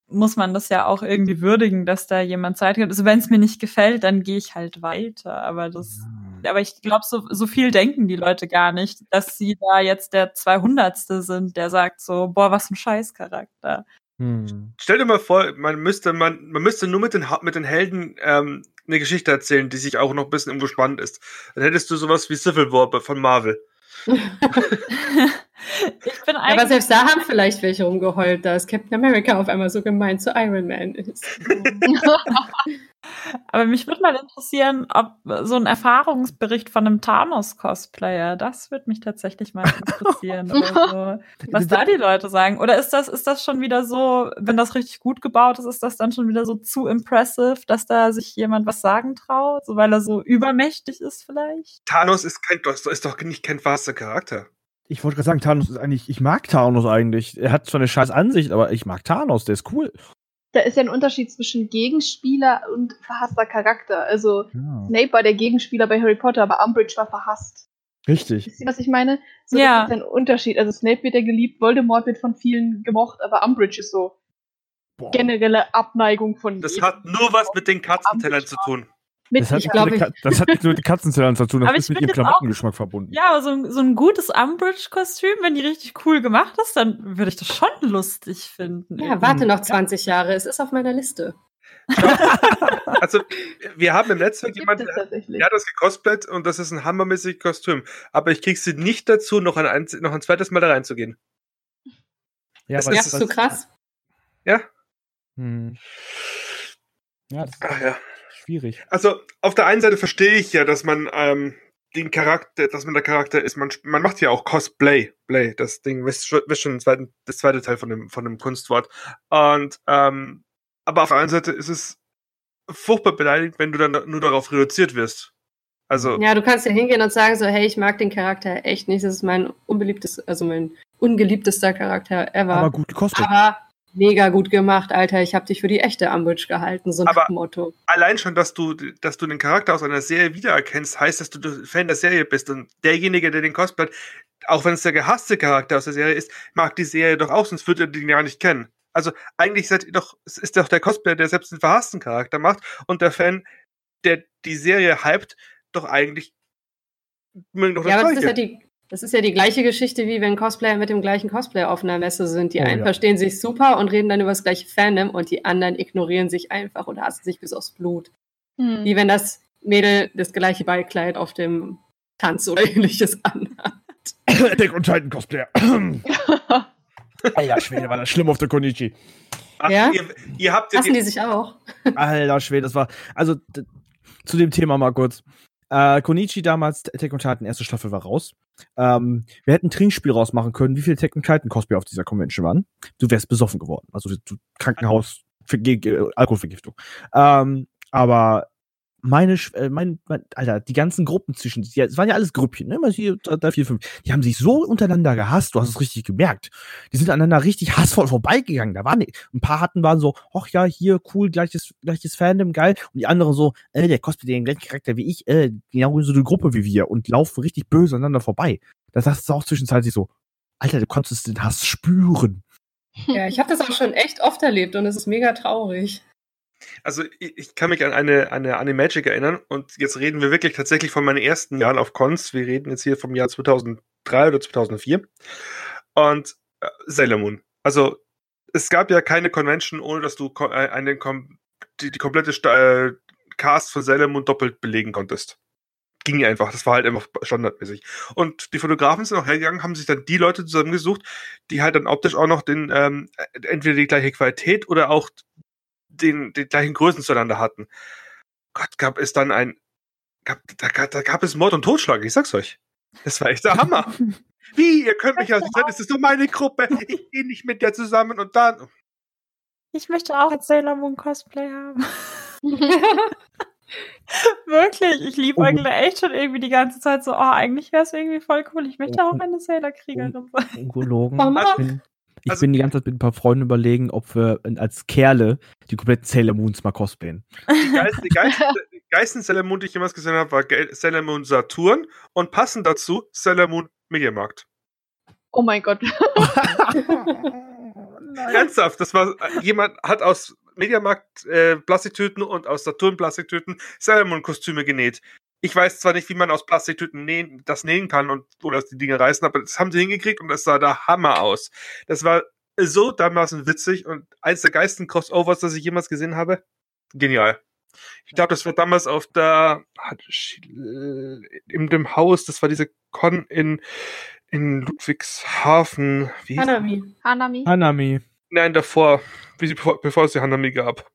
Speaker 5: muss man das ja auch irgendwie würdigen, dass da jemand Zeit hat. Also wenn es mir nicht gefällt, dann gehe ich halt weiter. Aber das, aber ich glaube, so, so viel denken die Leute gar nicht, dass sie da jetzt der 200. sind, der sagt so, boah, was ein Scheißcharakter.
Speaker 2: Hm.
Speaker 3: stell dir mal vor, man müsste, man, man müsste nur mit den, mit den Helden ähm, eine Geschichte erzählen, die sich auch noch ein bisschen spannend ist. Dann hättest du sowas wie Civil War von Marvel.
Speaker 5: ich bin
Speaker 4: Aber
Speaker 5: eigentlich,
Speaker 4: selbst da haben vielleicht welche rumgeheult, dass Captain America auf einmal so gemein zu Iron Man ist.
Speaker 5: aber mich würde mal interessieren, ob so ein Erfahrungsbericht von einem Thanos-Cosplayer, das würde mich tatsächlich mal interessieren. so. Was da die Leute sagen. Oder ist das, ist das schon wieder so, wenn das richtig gut gebaut ist, ist das dann schon wieder so zu impressive, dass da sich jemand was sagen traut, so weil er so übermächtig ist vielleicht?
Speaker 3: Thanos ist kein, ist doch nicht kein verhasster Charakter.
Speaker 2: Ich wollte gerade sagen, Thanos ist eigentlich, ich mag Thanos eigentlich. Er hat zwar eine scheiß Ansicht, aber ich mag Thanos, der ist cool.
Speaker 1: Da ist ja ein Unterschied zwischen Gegenspieler und verhasster Charakter. Also
Speaker 2: Ja.
Speaker 1: Snape war der Gegenspieler bei Harry Potter, aber Umbridge war verhasst.
Speaker 2: Richtig.
Speaker 1: Wisst ihr, was ich meine? So,
Speaker 5: Ja.
Speaker 1: Das ist ein Unterschied. Also Snape wird ja geliebt, Voldemort wird von vielen gemocht, aber Umbridge ist so
Speaker 2: Boah.
Speaker 1: generelle Abneigung von
Speaker 3: Das
Speaker 1: jedem.
Speaker 3: hat nur was mit den Katzentellern zu tun.
Speaker 1: Mit
Speaker 2: Das hat,
Speaker 1: ich
Speaker 2: nicht
Speaker 4: glaub,
Speaker 2: mit,
Speaker 4: ich-
Speaker 2: Ka- das hat nicht nur mit den Katzenzellern zu tun, das
Speaker 5: Aber
Speaker 2: ist mit
Speaker 5: find
Speaker 2: ihrem
Speaker 5: jetzt auch-
Speaker 2: Klamottengeschmack verbunden.
Speaker 5: Ja, aber so ein, so ein gutes Umbridge-Kostüm, wenn die richtig cool gemacht ist, dann würde ich das schon lustig finden.
Speaker 4: Ja, warte noch 20 Jahre, es ist auf meiner Liste.
Speaker 3: Also, wir haben im Netzwerk
Speaker 1: gibt
Speaker 3: jemanden, der hat das gecosplayt und das ist ein hammermäßiges Kostüm. Aber ich krieg sie nicht dazu, noch ein, noch ein zweites Mal da reinzugehen.
Speaker 2: Ja,
Speaker 3: Das ist
Speaker 4: ist so krass.
Speaker 3: Ja?
Speaker 2: Hm. Ja, das ist
Speaker 3: Ach ja.
Speaker 2: Schwierig.
Speaker 3: Also, auf der einen Seite verstehe ich ja, dass man ähm, den Charakter, dass man der Charakter ist. Man, man macht ja auch Cosplay. Play, das Ding wisst schon, wisst schon zweiten, das zweite Teil von dem, von dem Kunstwort. Und, ähm, aber auf der anderen Seite ist es furchtbar beleidigend, wenn du dann nur darauf reduziert wirst. Also,
Speaker 4: Ja, du kannst ja hingehen und sagen so, hey, ich mag den Charakter echt nicht, das ist mein unbeliebtes, also mein ungeliebtester Charakter ever.
Speaker 2: Aber gut gekostet.
Speaker 4: Aber mega gut gemacht, Alter. Ich habe dich für die echte Umbridge gehalten, so ein
Speaker 3: Aber-
Speaker 4: Motto.
Speaker 3: allein schon, dass du, dass du den Charakter aus einer Serie wiedererkennst, heißt, dass du Fan der Serie bist. Und derjenige, der den cosplayt, auch wenn es der gehasste Charakter aus der Serie ist, mag die Serie doch auch, sonst würde er den ja nicht kennen. Also eigentlich seid ihr doch, es ist doch der Cosplayer, der selbst den verhassten Charakter macht und der Fan, der die Serie hypt, doch eigentlich
Speaker 4: Ja, aber das ist ja,
Speaker 3: Gleiche.
Speaker 4: die, das ist ja die gleiche Geschichte, wie wenn Cosplayer mit dem gleichen Cosplayer auf einer Messe sind. Die
Speaker 2: Oh,
Speaker 4: einen
Speaker 2: ja.
Speaker 4: verstehen sich super und reden dann über das gleiche Fandom und die anderen ignorieren sich einfach und hassen sich bis aufs Blut.
Speaker 1: Hm.
Speaker 4: Wie wenn das Mädel das gleiche Beikleid auf dem Tanz oder ähnliches anhat.
Speaker 2: Attack und Titan Cosplayer. Alter Schwede, war das schlimm auf der Konichi.
Speaker 3: Ach,
Speaker 4: Ja?
Speaker 3: ihr, ihr habt ja
Speaker 4: Hassen die sich auch?
Speaker 2: Alter Schwede, das war. Also zu dem Thema mal kurz. Äh, Konichi damals, on Titan, erste Staffel war raus. ähm, wir hätten ein Trinkspiel rausmachen können, wie viele Tekken Titan Cosplay auf dieser Convention waren. Du wärst besoffen geworden. Also du, Krankenhaus, Alkoholvergiftung. Ähm, aber meine, äh, mein, mein, Alter, die ganzen Gruppen zwischen, die, es waren ja alles Grüppchen, ne? Immer hier, drei, vier, fünf. Die haben sich so untereinander gehasst, du hast es richtig gemerkt. Die sind aneinander richtig hassvoll vorbeigegangen. Da waren ein paar hatten waren so, ach ja, hier cool, gleiches, gleiches Fandom, geil. Und die anderen so, äh, der kostet den gleichen Charakter wie ich, äh, genau so eine Gruppe wie wir und laufen richtig böse aneinander vorbei. Da sagst du auch zwischenzeitlich so, Alter, du konntest den Hass spüren.
Speaker 4: Ja, ich habe das auch schon echt oft erlebt und es ist mega traurig.
Speaker 3: Also ich, kann mich an eine, eine Animagic erinnern und jetzt reden wir wirklich tatsächlich von meinen ersten Jahren auf Cons. Wir reden jetzt hier vom Jahr 2003 oder 2004 und äh, Sailor Moon. Also es gab ja keine Convention, ohne dass du äh, eine, die, die komplette äh, Cast von Sailor Moon doppelt belegen konntest. Ging einfach, das war halt einfach standardmäßig. Und die Fotografen sind auch hergegangen, haben sich dann die Leute zusammengesucht, die halt dann optisch auch noch den, ähm, entweder die gleiche Qualität oder auch den, den gleichen Größen zueinander hatten. Gott, gab es dann ein, gab, da, gab- da gab es Mord und Totschlag, ich sag's euch. Das war echt der Hammer. Wie, ihr könnt mich ja nicht sein, das ist doch meine Gruppe, ich gehe nicht mit dir zusammen und dann.
Speaker 5: Ich möchte auch als Sailor Moon Cosplay haben. Wirklich, ich liebe
Speaker 2: Oh.
Speaker 5: eigentlich echt schon irgendwie die ganze Zeit so, oh, eigentlich wäre es irgendwie voll cool. Ich möchte
Speaker 2: Oh.
Speaker 5: auch eine Sailor-Kriegerin sein.
Speaker 2: Ungologen.
Speaker 4: Mama.
Speaker 2: Ich
Speaker 3: Also-
Speaker 2: bin die ganze Zeit mit ein paar Freunden überlegen, ob wir als Kerle die kompletten Sailor Moons mal cosplayen.
Speaker 3: Die geilste, die geilste, die geilsten Sailor Moon, die ich jemals gesehen habe, war Sailor Moon Saturn und passend dazu Sailor Moon Mediamarkt.
Speaker 1: Oh mein Gott.
Speaker 3: Ernsthaft, das war, jemand hat aus Mediamarkt äh, Plastiktüten und aus Saturn Plastiktüten Sailor Moon Kostüme genäht. Ich weiß zwar nicht, wie man aus Plastiktüten nähen, das nähen kann und oder die Dinge reißen, aber das haben sie hingekriegt und das sah der Hammer aus. Das war so dermaßen witzig und eins der geilsten Crossovers, das ich jemals gesehen habe. Genial. Ich glaube, das war damals auf der äh, in dem Haus, das war diese Con in in Ludwigshafen. Wie
Speaker 4: Hanami.
Speaker 1: Hanami.
Speaker 2: Hanami.
Speaker 3: Nein, davor, wie sie, bevor, bevor es die Hanami gab.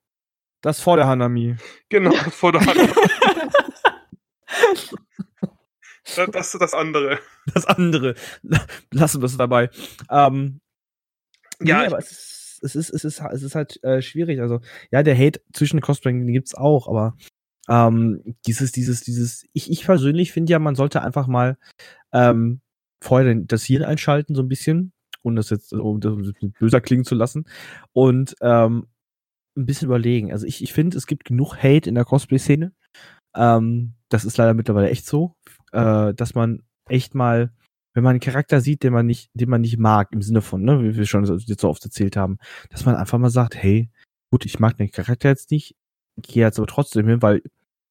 Speaker 2: Das vor der Hanami.
Speaker 3: Genau, vor der Hanami. das, das ist das andere.
Speaker 2: Das andere. Lassen wir es dabei. Ähm,
Speaker 3: Ja,
Speaker 2: nee, aber es ist, es ist, es ist, es ist halt äh, schwierig. Also, ja, der Hate zwischen Cosplaying gibt's auch, aber ähm, dieses, dieses, dieses, ich, ich persönlich finde ja, man sollte einfach mal ähm, vorher das Hirn einschalten, so ein bisschen, um das jetzt, um das böser klingen zu lassen. Und ähm, ein bisschen überlegen. Also ich, ich finde, es gibt genug Hate in der Cosplay-Szene. Ähm, das ist leider mittlerweile echt so, äh, dass man echt mal, wenn man einen Charakter sieht, den man nicht, den man nicht mag, im Sinne von, ne, wie wir schon so- jetzt so oft erzählt haben, dass man einfach mal sagt, hey, gut, ich mag den Charakter jetzt nicht, gehe jetzt aber trotzdem hin, weil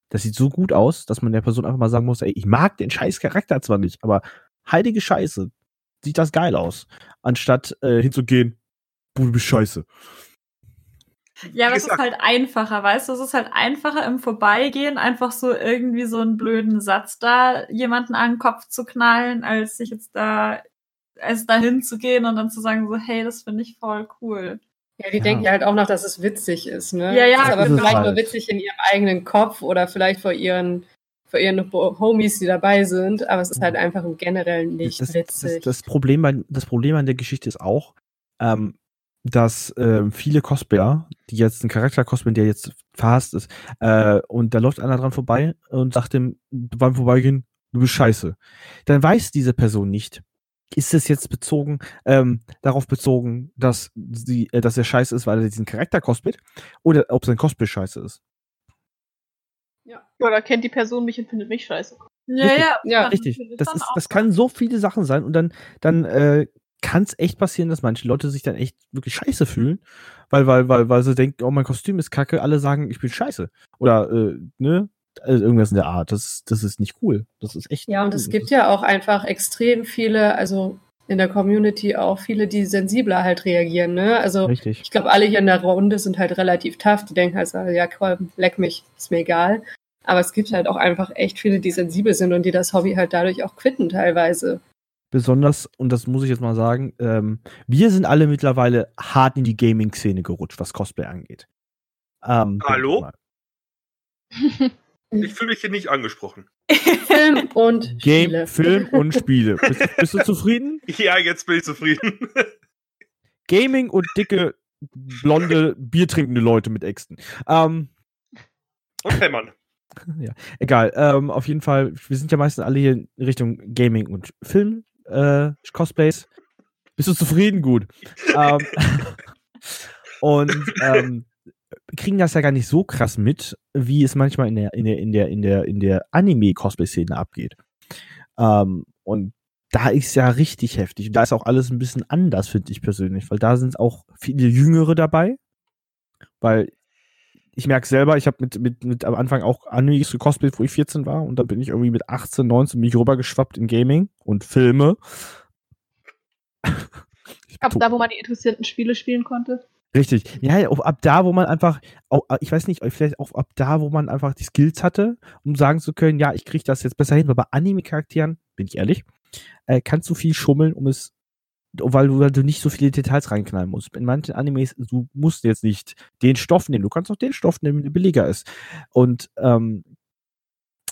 Speaker 2: das sieht so gut aus, dass man der Person einfach mal sagen muss, ey, ich mag den scheiß Charakter zwar nicht, aber heilige Scheiße, sieht das geil aus. Anstatt äh, hinzugehen, du bist scheiße.
Speaker 5: Ja, aber es ist halt einfacher, weißt du? Es ist halt einfacher im Vorbeigehen, einfach so irgendwie so einen blöden Satz da jemanden an den Kopf zu knallen, als sich jetzt da, als da hinzugehen und dann zu sagen so, hey, das finde ich voll cool.
Speaker 4: Ja, die
Speaker 2: Ja.
Speaker 4: denken ja halt auch noch, dass es witzig ist, ne?
Speaker 5: Ja, ja,
Speaker 4: Es ist aber
Speaker 2: das ist
Speaker 4: vielleicht
Speaker 2: halt.
Speaker 4: nur witzig in ihrem eigenen Kopf oder vielleicht vor ihren, vor ihren Homies, die dabei sind, aber es ist halt einfach im Generellen nicht
Speaker 2: das, das,
Speaker 4: witzig.
Speaker 2: das, Problem an, das Problem an der Geschichte ist auch, ähm, dass ähm, viele Cosplayer, die jetzt einen Charakter cosplayen, der jetzt verhasst ist, äh, und da läuft einer dran vorbei und sagt dem beim Vorbeigehen, du bist scheiße. Dann weiß diese Person nicht, ist es jetzt bezogen, ähm, darauf bezogen, dass sie, äh, dass er scheiße ist, weil er diesen Charakter cosplayt, oder ob sein Cosplay scheiße ist.
Speaker 1: Oder kennt die Person mich und findet mich scheiße.
Speaker 5: Ja,
Speaker 2: Richtig.
Speaker 5: ja,
Speaker 4: Ja,
Speaker 2: Richtig. Das ist, das kann so viele Sachen sein und dann, dann äh, kann es echt passieren, dass manche Leute sich dann echt wirklich scheiße fühlen, weil, weil, weil, weil sie denken, oh, mein Kostüm ist kacke, alle sagen, ich bin scheiße. Oder, äh, ne? Also irgendwas in der Art. Das, das ist nicht cool. Das ist echt.
Speaker 4: Ja, und es gibt ja auch einfach extrem viele, also in der Community auch viele, die sensibler halt reagieren, ne? Also
Speaker 2: Richtig.
Speaker 4: ich glaube, alle hier in der Runde sind halt relativ tough. Die denken halt so, ja, komm, leck mich, ist mir egal. Aber es gibt halt auch einfach echt viele, die sensibel sind und die das Hobby halt dadurch auch quitten teilweise.
Speaker 2: Besonders, und das muss ich jetzt mal sagen, ähm, wir sind alle mittlerweile hart in die Gaming-Szene gerutscht, was Cosplay angeht. Ähm,
Speaker 3: Hallo?
Speaker 2: ich
Speaker 3: fühle mich hier nicht angesprochen.
Speaker 4: Film und
Speaker 2: Game,
Speaker 4: Spiele.
Speaker 2: Film und Spiele. Bist, du- bist du zufrieden?
Speaker 3: Ja, jetzt bin ich zufrieden.
Speaker 2: Gaming und dicke, blonde, biertrinkende Leute mit Äxten. Ähm,
Speaker 3: Und Fämmern.
Speaker 2: egal. Ähm, auf jeden Fall, wir sind ja meistens alle hier in Richtung Gaming und Film, äh, Cosplays. Bist du zufrieden? Gut. ähm, und ähm, kriegen das ja gar nicht so krass mit, wie es manchmal in der, in der, in der, in der, in der Anime-Cosplay-Szene abgeht. Ähm, und da ist ja richtig heftig. Da ist auch alles ein bisschen anders, finde ich persönlich, weil da sind auch viele Jüngere dabei. Weil ich merke selber, ich habe mit, mit, mit am Anfang auch Animes gecosplayt, wo ich 14 war und dann bin ich irgendwie mit 18, 19 mich rübergeschwappt in Gaming und Filme. Ich
Speaker 1: Ab da, wo man die interessierten Spiele spielen konnte.
Speaker 2: Richtig. Ja, ja, auch ab da, wo man einfach, auch, ich weiß nicht, vielleicht auch ab da, wo man einfach die Skills hatte, um sagen zu können, ja, ich kriege das jetzt besser hin. Aber bei Anime-Charakteren, bin ich ehrlich, äh, kannst du viel schummeln, um es, weil du, weil du nicht so viele Details reinknallen musst. In manchen Animes, du musst jetzt nicht den Stoff nehmen, du kannst auch den Stoff nehmen, der billiger ist. Und ähm,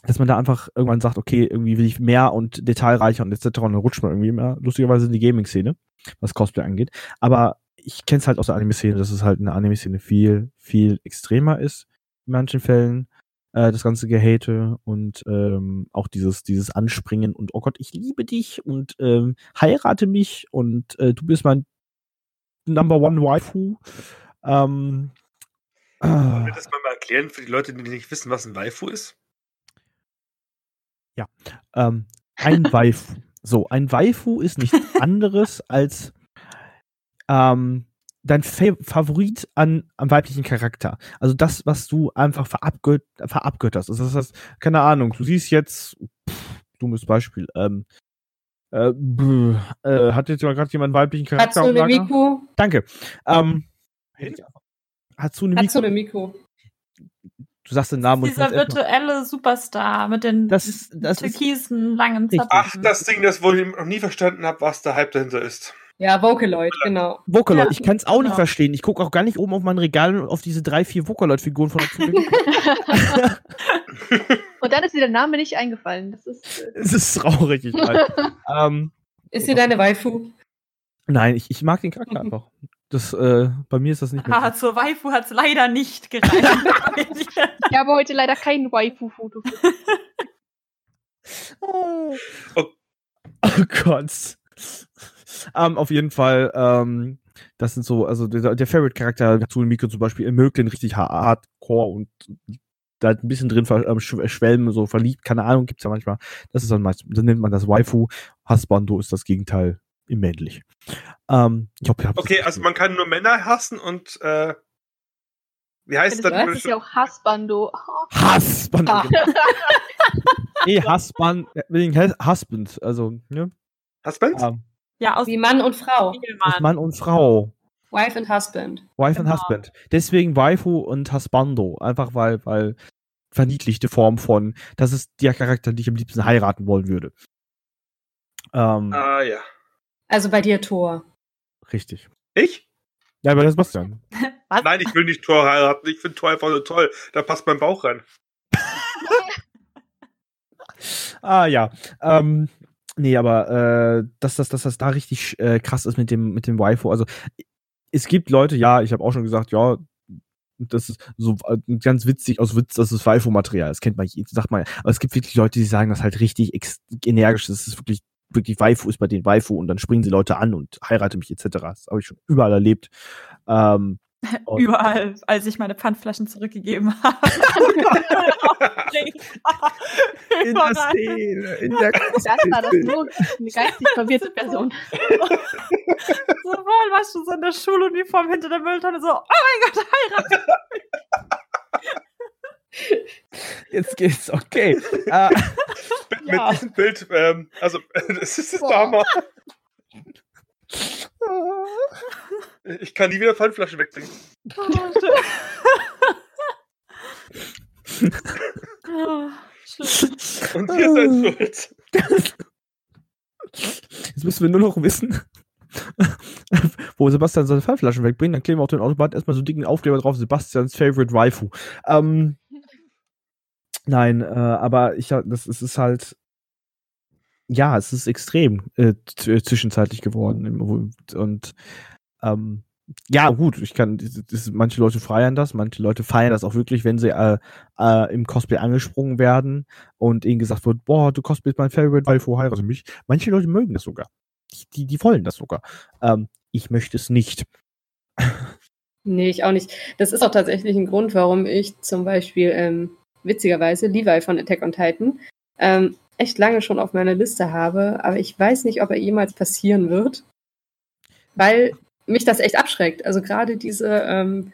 Speaker 2: dass man da einfach irgendwann sagt, okay, irgendwie will ich mehr und detailreicher und etc. Und dann rutscht man irgendwie mehr, lustigerweise in die Gaming-Szene, was Cosplay angeht. Aber ich kenne es halt aus der Anime-Szene, dass es halt in der Anime-Szene viel, viel extremer ist in manchen Fällen. Äh, das ganze Gehate und ähm, auch dieses, dieses Anspringen und oh Gott, ich liebe dich und ähm, heirate mich und äh, du bist mein Number One Waifu. Ähm, äh,
Speaker 3: wir das mal, erklären für die Leute, die nicht wissen, was ein Waifu ist?
Speaker 2: ähm, ein Waifu. So, ein Waifu ist nichts anderes als ähm, dein Fa Favorit an, am weiblichen Charakter. Also das, was du einfach verabgöt verabgötterst. Also das heißt, keine Ahnung, du siehst jetzt, pff, dummes Beispiel, ähm, äh, bäh, äh, hat jetzt gerade jemand einen weiblichen Charakter? auf
Speaker 4: Hatsune? Miku.
Speaker 2: Danke. Ähm, Hatsune Miku.
Speaker 4: Hatsune Miku.
Speaker 2: Du sagst den Namen und
Speaker 5: Dieser virtuelle Superstar mit den
Speaker 2: Das ist, das ist
Speaker 5: türkisen langen
Speaker 2: Richtig.
Speaker 3: Ach,
Speaker 5: Zapfen.
Speaker 3: das Ding, das wo ich noch nie verstanden habe, was der Hype dahinter ist.
Speaker 4: Ja, Vocaloid, genau.
Speaker 2: Vocaloid.
Speaker 5: Ja,
Speaker 2: ich kann es auch nicht
Speaker 5: genau.
Speaker 2: verstehen. Ich gucke auch gar nicht oben auf mein Regal und auf diese drei, vier Vocaloid-Figuren von Miku.
Speaker 1: Und dann ist dir der Name nicht eingefallen. Das ist. Äh,
Speaker 2: Es ist traurig, ich weiß. ähm,
Speaker 4: Ist sie deine Waifu?
Speaker 2: nein, ich, ich mag den Charakter einfach. Das, äh, bei mir ist das nicht
Speaker 5: Ah,
Speaker 2: mehr.
Speaker 5: zur Waifu hat es leider nicht gereicht.
Speaker 1: ich habe heute leider kein Waifu-Foto.
Speaker 2: Oh,
Speaker 3: Oh.
Speaker 2: oh Gott. Ähm, auf jeden Fall, ähm, das sind so, also der, der Favorite-Charakter, Hatsune Miku zum Beispiel, er mögt den richtig ha- hardcore und da ein bisschen drin ähm, schw- schwelmen, so verliebt, keine Ahnung, gibt's ja manchmal. Das ist dann meist, dann nennt man das Waifu. Husbando ist das Gegenteil im männlich. Ähm, ich hoffe, ihr habt
Speaker 3: Okay, also man kann nur Männer hassen und äh, wie heißt
Speaker 1: Das
Speaker 3: das?
Speaker 1: ist ja auch Hassbando. Oh,
Speaker 2: Husband.
Speaker 1: Ah.
Speaker 2: genau. Nee, Husband, äh, wegen Hus- Husband, also, ne?
Speaker 3: Husband?
Speaker 2: Ähm,
Speaker 5: ja, aus
Speaker 4: Wie Mann und Frau.
Speaker 2: aus. Mann und Frau.
Speaker 4: Wife and Husband.
Speaker 2: Wife
Speaker 5: Genau.
Speaker 2: and Husband. Deswegen Waifu und Husbando. Einfach weil, weil verniedlichte Form von, das ist der Charakter, den ich am liebsten heiraten wollen würde. Ähm,
Speaker 3: Ah ja.
Speaker 4: Also bei dir Thor.
Speaker 2: richtig.
Speaker 3: Ich?
Speaker 2: Ja, aber das passt dann.
Speaker 5: Was?
Speaker 3: Nein, ich will nicht Thor heiraten. Ich finde Thor einfach so toll. Da passt mein Bauch rein.
Speaker 2: Ah ja. Ähm, nee, aber äh, dass, das, dass das da richtig äh, krass ist mit dem, mit dem Waifu. Also es gibt Leute, ja, ich habe auch schon gesagt, ja, das ist so äh, ganz witzig aus Witz, das ist Waifu-Material. Das kennt man, sagt man. Aber es gibt wirklich Leute, die sagen das halt richtig energisch. Das ist wirklich, wirklich Waifu ist bei denen Waifu und dann springen sie Leute an und heirate mich etc. Das habe ich schon überall erlebt. Ähm, und-
Speaker 5: Überall, als ich meine Pfandflaschen zurückgegeben habe.
Speaker 2: in der Szene, in der
Speaker 1: Das war das nur eine geistig verwirrte Person.
Speaker 5: Sowohl warst du so in der Schuluniform hinter der Mülltonne so, oh mein Gott, heiraten.
Speaker 2: Jetzt geht's, okay. äh,
Speaker 3: Mit,
Speaker 2: Ja.
Speaker 3: mit diesem Bild, ähm, also das ist das
Speaker 1: Boah.
Speaker 3: Ich kann nie wieder Pfandflaschen wegbringen.
Speaker 5: Oh.
Speaker 3: Und ihr seid schuld.
Speaker 2: Jetzt müssen wir nur noch wissen, wo Sebastian seine Pfandflaschen wegbringt. Dann kleben wir auf den Automat erstmal so dicken Aufkleber drauf, Sebastians Favorite Waifu. Ähm, Nein, äh, aber ich das es ist halt ja, es ist extrem äh, zwischenzeitlich geworden und ähm, ja, gut, ich kann, das, manche Leute feiern das, manche Leute feiern das auch wirklich, wenn sie äh, äh, im Cosplay angesprungen werden und ihnen gesagt wird, boah, du cosplayst mein Favorite, weil du heirate mich. Manche Leute mögen das sogar. Die, die, die wollen das sogar. Ähm, ich möchte es nicht.
Speaker 4: Nee, ich auch nicht. Das ist auch tatsächlich ein Grund, warum ich zum Beispiel ähm, witzigerweise Levi von Attack on Titan ähm, echt lange schon auf meiner Liste habe, aber ich weiß nicht, ob er jemals passieren wird, weil mich das echt abschreckt. Also gerade diese, ähm,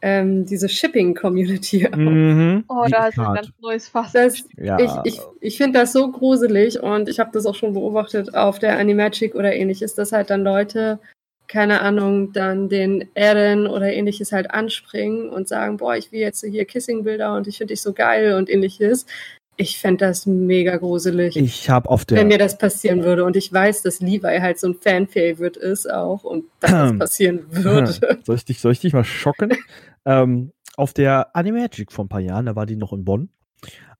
Speaker 4: ähm, diese Shipping-Community.
Speaker 1: Mhm. Oh, da ist ein ganz neues Fass.
Speaker 4: Das, ja. Ich, ich, ich finde das so gruselig und ich habe das auch schon beobachtet auf der Animagic oder ähnliches, dass halt dann Leute, keine Ahnung, dann den Eren oder ähnliches halt anspringen und sagen, boah, ich will jetzt hier Kissing-Bilder und ich finde dich so geil und ähnliches. Ich fände das mega gruselig.
Speaker 2: Ich habe auf der.
Speaker 4: Wenn mir das passieren würde. Und ich weiß, dass Levi halt so ein Fan-Favorite ist auch und dass das passieren würde.
Speaker 2: Soll ich dich, soll ich dich mal schocken? ähm, auf der Animagic vor ein paar Jahren, da war die noch in Bonn,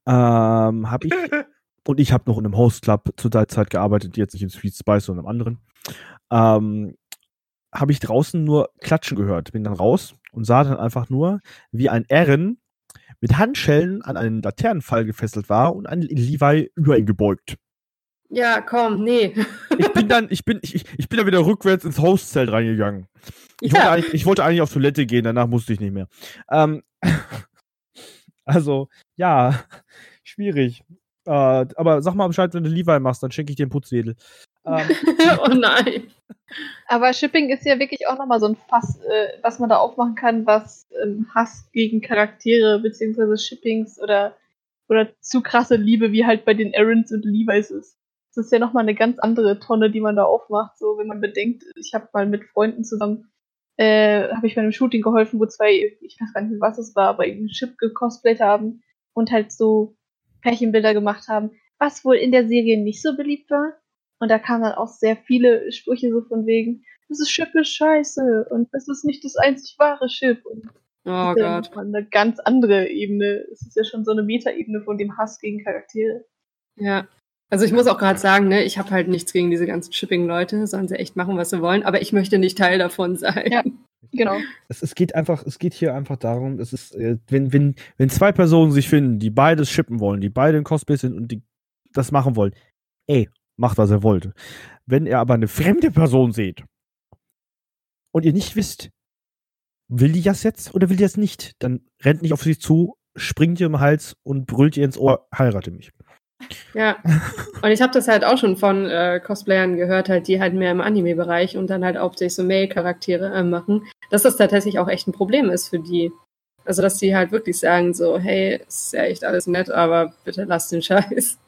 Speaker 2: ähm, habe ich. und ich habe noch in einem Host Club zu der Zeit gearbeitet, jetzt nicht in Sweet Spice, sondern im anderen. Ähm, habe ich draußen nur Klatschen gehört. Bin dann raus und sah dann einfach nur, wie ein Erin mit Handschellen an einen Laternenfall gefesselt war und ein Levi über ihn gebeugt.
Speaker 4: Ja, komm, nee.
Speaker 2: Ich bin dann, ich bin, ich, ich bin dann wieder rückwärts ins Hostzelt reingegangen. Ich, ja. wollte ich wollte eigentlich auf Toilette gehen, danach musste ich nicht mehr. Ähm, also, ja, schwierig. Äh, aber sag mal Bescheid, wenn du Levi machst, dann schenke ich dir einen Putzwedel.
Speaker 4: Ähm, oh nein.
Speaker 1: Aber Shipping ist ja wirklich auch nochmal so ein Fass, äh, was man da aufmachen kann, was ähm, Hass gegen Charaktere beziehungsweise Shippings oder, oder zu krasse Liebe wie halt bei den Errands und Levi's ist. Das ist ja nochmal eine ganz andere Tonne, die man da aufmacht. So, wenn man bedenkt, ich habe mal mit Freunden zusammen, äh, habe ich bei einem Shooting geholfen, wo zwei, ich weiß gar nicht, was es war, aber irgendein Chip gecosplayt haben und halt so Pärchenbilder gemacht haben, was wohl in der Serie nicht so beliebt war. Und da kamen dann auch sehr viele Sprüche so von wegen, das ist Schiff ist scheiße und das ist nicht das einzig wahre Schiff. Und
Speaker 4: oh Gott.
Speaker 1: Ja eine ganz andere Ebene. Es ist ja schon so eine Metaebene von dem Hass gegen Charaktere.
Speaker 4: Ja. Also ich muss auch gerade sagen, ne, ich habe halt nichts gegen diese ganzen Shipping-Leute, sollen sie echt machen, was sie wollen, aber ich möchte nicht Teil davon sein.
Speaker 1: Ja, genau.
Speaker 2: Es, es geht einfach, es geht hier einfach darum, es ist, äh, wenn, wenn, wenn zwei Personen sich finden, die beides shippen wollen, die beide in Cosplay sind und die das machen wollen, ey, macht, was er wollte. Wenn ihr aber eine fremde Person seht und ihr nicht wisst, will die das jetzt oder will die das nicht, dann rennt nicht auf sie zu, springt ihr im Hals und brüllt ihr ins Ohr, heirate mich.
Speaker 4: Ja, und ich habe das halt auch schon von äh, Cosplayern gehört, halt, die halt mehr im Anime-Bereich und dann halt hauptsächlich so Male-Charaktere äh, machen, dass das tatsächlich auch echt ein Problem ist für die. Also, dass die halt wirklich sagen so, hey, ist ja echt alles nett, aber bitte lass den Scheiß.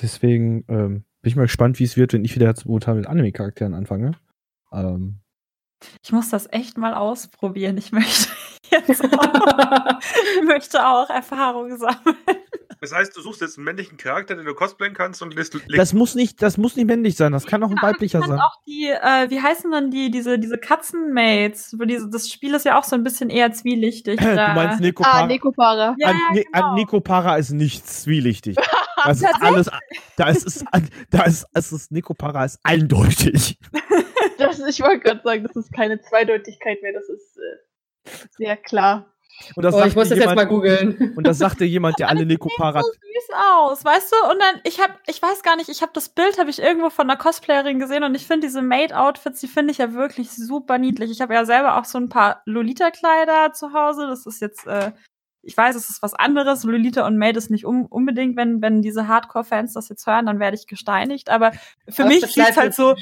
Speaker 2: Deswegen ähm, bin ich mal gespannt, wie es wird, wenn ich wieder momentan mit Anime-Charakteren anfange. Ähm,
Speaker 5: ich muss das echt mal ausprobieren. Ich möchte jetzt auch, ich möchte auch Erfahrungen sammeln.
Speaker 3: Das heißt, du suchst jetzt einen männlichen Charakter, den du cosplayen kannst und lässt.
Speaker 2: Das muss nicht, das muss nicht männlich sein. Das kann auch ein ja, weiblicher sein.
Speaker 5: auch die, äh, wie heißen dann die, diese, diese Katzenmates? Diese, das Spiel ist ja auch so ein bisschen eher zwielichtig.
Speaker 2: du meinst Nekopara?
Speaker 1: Ah, Nekopara.
Speaker 2: Ja, an, ne, genau. an Nekopara ist nicht zwielichtig. Das ist alles, da ist es, da ist, es Nekopara ist eindeutig.
Speaker 1: Das, ich wollte gerade sagen, das ist keine Zweideutigkeit mehr, das ist äh, sehr klar.
Speaker 4: Und das oh, ich muss das jemand, jetzt mal googeln.
Speaker 2: Und das sagte jemand, der alle Nekopara.
Speaker 5: Sieht so süß aus, weißt du? Und dann, ich habe, ich weiß gar nicht, ich habe das Bild, habe ich irgendwo von einer Cosplayerin gesehen und ich finde diese Maid-Outfits, die finde ich ja wirklich super niedlich. Ich habe ja selber auch so ein paar Lolita-Kleider zu Hause. Das ist jetzt äh, ich weiß, es ist was anderes. Lolita und Maid ist nicht um, unbedingt, wenn, wenn diese Hardcore-Fans das jetzt hören, dann werde ich gesteinigt. Aber für mich sieht es halt so,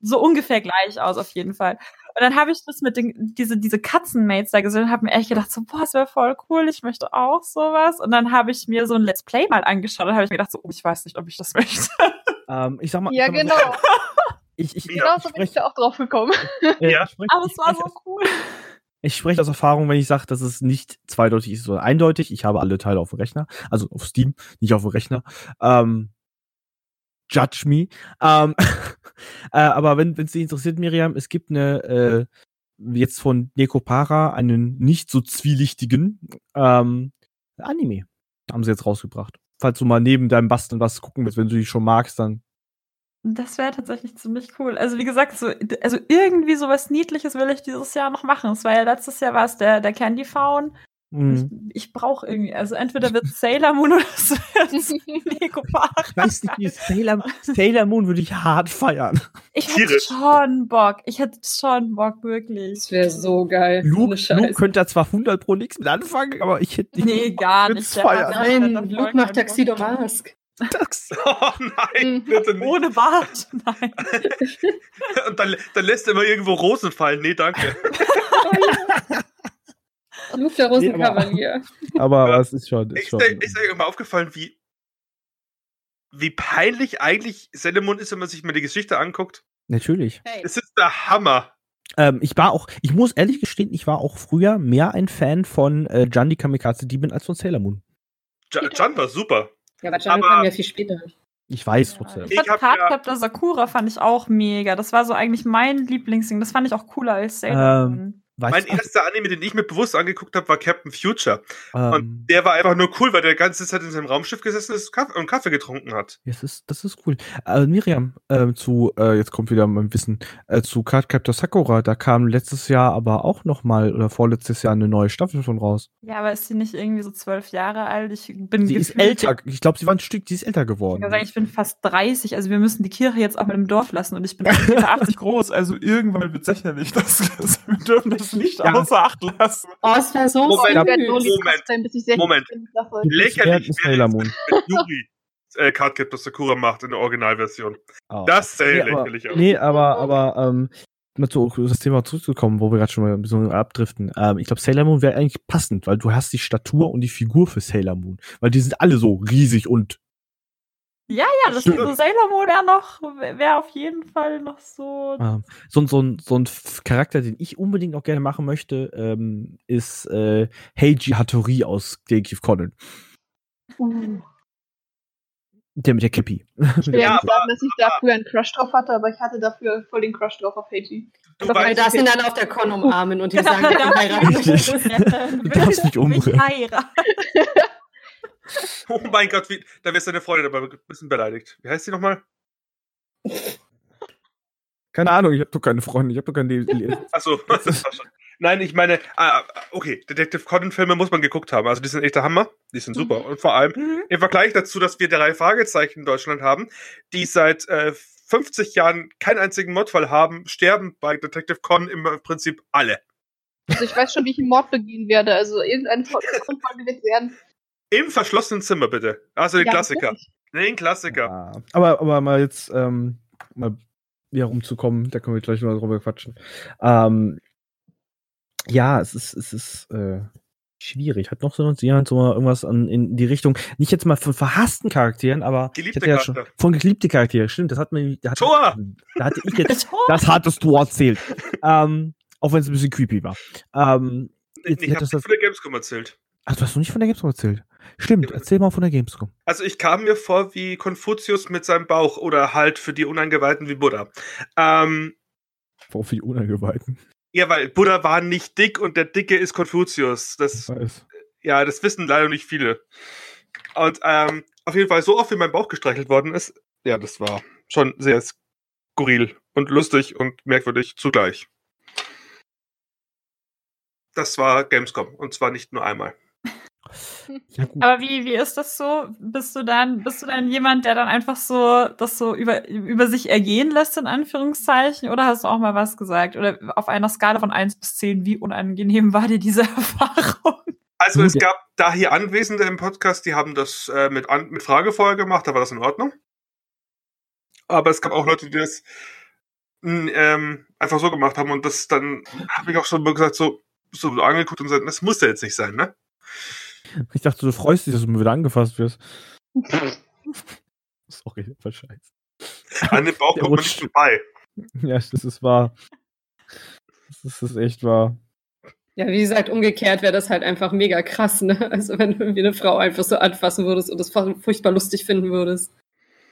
Speaker 5: so ungefähr gleich aus, auf jeden Fall. Und dann habe ich das mit den, diese, diese Katzenmates da gesehen und habe mir echt gedacht, so, boah, das wäre voll cool, ich möchte auch sowas. Und dann habe ich mir so ein Let's Play mal angeschaut und habe ich mir gedacht, so, oh, ich weiß nicht, ob ich das möchte.
Speaker 2: Ähm, ich sag mal.
Speaker 1: Ja,
Speaker 2: sag
Speaker 1: genau.
Speaker 2: So, ich, ich,
Speaker 1: genau so bin ich da auch drauf gekommen.
Speaker 2: ja.
Speaker 5: Aber es war so cool.
Speaker 2: Ich spreche aus Erfahrung, wenn ich sage, dass es nicht zweideutig ist, sondern eindeutig. Ich habe alle Teile auf dem Rechner, also auf Steam, nicht auf dem Rechner. Ähm, judge me. Ähm, äh, aber wenn es dich interessiert, Miriam, es gibt eine, äh, jetzt von Nekopara einen nicht so zwielichtigen ähm, Anime. Haben sie jetzt rausgebracht. Falls du mal neben deinem Basteln was gucken willst, wenn du die schon magst, dann.
Speaker 5: Das wäre tatsächlich ziemlich cool. Also wie gesagt, so, also irgendwie sowas Niedliches will ich dieses Jahr noch machen. Es war ja letztes Jahr war es der, der Candy Faun.
Speaker 2: Mhm.
Speaker 5: Ich, ich brauche irgendwie, also entweder wird Sailor Moon oder es wird Nekopara.
Speaker 2: Ich weiß nicht, wie Sailor, Sailor Moon würde ich hart feiern.
Speaker 5: Ich hätte
Speaker 3: Tierisch.
Speaker 5: schon Bock. Ich hätte schon Bock, wirklich.
Speaker 4: Das wäre so geil.
Speaker 2: Luke. Luke könnte da zwar 100 pro nichts mit anfangen, aber ich hätte
Speaker 5: Nee, gar nicht.
Speaker 2: Feiern.
Speaker 4: Nein,
Speaker 5: hat
Speaker 4: Luke macht Tuxedo
Speaker 5: Bock.
Speaker 4: Mask.
Speaker 2: Das.
Speaker 3: Oh nein, bitte nicht.
Speaker 5: Ohne Bart. Nein.
Speaker 3: Und dann, dann lässt er immer irgendwo Rosen fallen. Nee, danke.
Speaker 4: Luke der Rosenkavalier.
Speaker 2: Aber, aber es ist schon. Ist
Speaker 3: Ist
Speaker 2: schon
Speaker 3: dir ist irgendwann mal aufgefallen, wie, wie peinlich eigentlich Sailor Moon ist, wenn man sich mal die Geschichte anguckt?
Speaker 2: natürlich.
Speaker 4: Hey.
Speaker 3: Es ist der Hammer.
Speaker 2: Ähm, ich war auch, ich muss ehrlich gestehen, ich war auch früher mehr ein Fan von äh, Jan die Kamikaze Demon als von Sailor Moon.
Speaker 3: Ja, Jan war super.
Speaker 4: Ja, aber Jan
Speaker 3: Aber-
Speaker 4: kam ja viel später.
Speaker 2: Ich weiß
Speaker 5: Ja,
Speaker 2: trotzdem.
Speaker 5: ich
Speaker 3: Ich
Speaker 5: fand
Speaker 3: hab ja-
Speaker 5: Cardcaptor Sakura fand ich auch mega. Das war so eigentlich mein Lieblingsding. Das fand ich auch cooler als Sailor
Speaker 2: Ähm, Weißt
Speaker 3: Mein
Speaker 2: du,
Speaker 3: erster Anime, den ich mir bewusst angeguckt habe, war Captain Future.
Speaker 2: ähm,
Speaker 3: Und der war einfach nur cool, weil der ganze Zeit in seinem Raumschiff gesessen ist Kaff- und Kaffee getrunken hat.
Speaker 2: das ist, das ist cool. Äh, Miriam, ähm, zu, äh, jetzt kommt wieder mein Wissen, äh, zu Cardcaptor Sakura, da kam letztes Jahr aber auch noch mal oder vorletztes Jahr eine neue Staffel von raus.
Speaker 5: Ja, aber ist sie nicht irgendwie so zwölf Jahre alt? Ich bin
Speaker 2: Sie ist älter. Ich glaube, sie war ein Stück, sie ist älter
Speaker 5: Ich
Speaker 2: geworden.
Speaker 5: kann sagen, ich bin fast 30, also wir müssen die Kirche jetzt auch mit dem Dorf lassen und ich bin 80 groß, also irgendwann wird sicherlich das, wir dürfen das nicht
Speaker 2: Ja.
Speaker 5: außer Acht lassen.
Speaker 4: Oh, es wäre so
Speaker 3: Moment, Moment,
Speaker 1: Cosplay, bis ich 16
Speaker 3: Moment.
Speaker 1: Sache.
Speaker 3: Lächerlich, jetzt
Speaker 2: Moon.
Speaker 3: mit Yuri äh, Cardcaptor Sakura macht in der Originalversion.
Speaker 2: Oh.
Speaker 3: Das sähe
Speaker 2: nee, aber,
Speaker 3: lächerlich aus.
Speaker 2: nee, aber, aber ähm, mal zu das Thema zurückzukommen, wo wir gerade schon mal ein bisschen abdriften. Ähm, ich glaube, Sailor Moon wäre eigentlich passend, weil du hast die Statur und die Figur für Sailor Moon. Weil die sind alle so riesig und
Speaker 5: Ja, ja, das so Sailor Moon wäre noch, wäre auf jeden Fall noch so.
Speaker 2: ähm, so, ein- so, ein, so ein Charakter, den ich unbedingt auch gerne machen möchte, ähm, ist äh, Heiji Hattori aus Detective Conan.
Speaker 1: Uh.
Speaker 2: Der mit der Cappy.
Speaker 1: Ich will
Speaker 3: Ja,
Speaker 1: ja nicht
Speaker 3: aber-
Speaker 1: sagen, dass ich da früher einen Crush drauf hatte, aber ich hatte dafür voll den Crush drauf auf Heiji.
Speaker 3: Du weißt,
Speaker 4: darf ihn dann auf der Con umarmen und ihm sagen, wir
Speaker 5: Darf
Speaker 4: heiraten.
Speaker 2: Du darfst mich umbringen.
Speaker 3: oh mein Gott, wie, da wirst deine Freundin aber ein bisschen beleidigt. Wie heißt sie nochmal?
Speaker 2: Keine Ahnung, ich habe doch keine Freunde, ich habe doch keine. Le-
Speaker 3: Achso, das war schon. Nein, ich meine, ah, okay, Detective Conan-Filme muss man geguckt haben. Also die sind echt der Hammer. Die sind super. Und vor allem
Speaker 5: Mhm.
Speaker 3: im Vergleich dazu, dass wir drei Fragezeichen in Deutschland haben, die seit äh, 50 Jahren keinen einzigen Mordfall haben, sterben bei Detective Conan im Prinzip alle.
Speaker 1: Also ich weiß schon, wie ich einen Mord begehen werde. Also irgendeine Folge wird werden.
Speaker 3: Im verschlossenen Zimmer, bitte. Also den
Speaker 1: Ja,
Speaker 3: Klassiker.
Speaker 1: wirklich.
Speaker 3: Den Klassiker.
Speaker 2: Ja. Aber, aber mal jetzt, ähm, mal wieder rumzukommen, da können wir gleich noch drüber quatschen. Ähm, ja, es ist, es ist äh, schwierig. Hat noch so jemand so mal irgendwas an, in die Richtung, nicht jetzt mal von verhassten Charakteren, aber
Speaker 3: Geliebte
Speaker 2: hatte ja schon, von geliebte Charaktere, stimmt, das hat mir, da, hat,
Speaker 3: Tor!
Speaker 2: da hatte ich jetzt, das hattest du erzählt. ähm, auch wenn es ein bisschen creepy war. Ähm, jetzt,
Speaker 3: Ich habe
Speaker 2: ist
Speaker 3: nicht
Speaker 2: das,
Speaker 3: von der Gamescom erzählt.
Speaker 2: ach, du hast noch nicht von der Gamescom erzählt. Stimmt, erzähl mal von der Gamescom.
Speaker 3: Also ich kam mir vor wie Konfuzius mit seinem Bauch oder halt für die Uneingeweihten wie Buddha. Ähm,
Speaker 2: Warum für die Uneingeweihten?
Speaker 3: ja, weil Buddha war nicht dick und der Dicke ist Konfuzius. Das, ja, das wissen leider nicht viele. Und ähm, auf jeden Fall so oft wie mein Bauch gestreichelt worden ist, ja, das war schon sehr skurril und lustig und merkwürdig zugleich. Das war Gamescom und zwar nicht nur einmal.
Speaker 2: Ja, gut.
Speaker 5: Aber wie, wie ist das so? Bist du dann, bist du dann jemand, der dann einfach so das so über, über sich ergehen lässt, in Anführungszeichen? Oder hast du auch mal was gesagt? Oder auf einer Skala von 1 bis 10, wie unangenehm war dir diese Erfahrung?
Speaker 3: Also es gab da hier Anwesende im Podcast, die haben das äh, mit, an, mit Frage vorher gemacht, da war das in Ordnung. Aber es gab auch Leute, die das ähm, einfach so gemacht haben und das dann habe ich auch schon mal gesagt, so, so angeguckt und gesagt, das muss ja jetzt nicht sein, ne?
Speaker 2: Ich dachte, du freust dich, dass du mal wieder angefasst wirst. Sorry, war scheiße.
Speaker 3: An den Bauch
Speaker 2: Der
Speaker 3: kommt man nicht vorbei.
Speaker 2: Ja, das ist wahr. Das ist, das ist echt wahr.
Speaker 4: Ja, wie gesagt, umgekehrt wäre das halt einfach mega krass, ne? Also wenn du irgendwie eine Frau einfach so anfassen würdest und das furchtbar lustig finden würdest.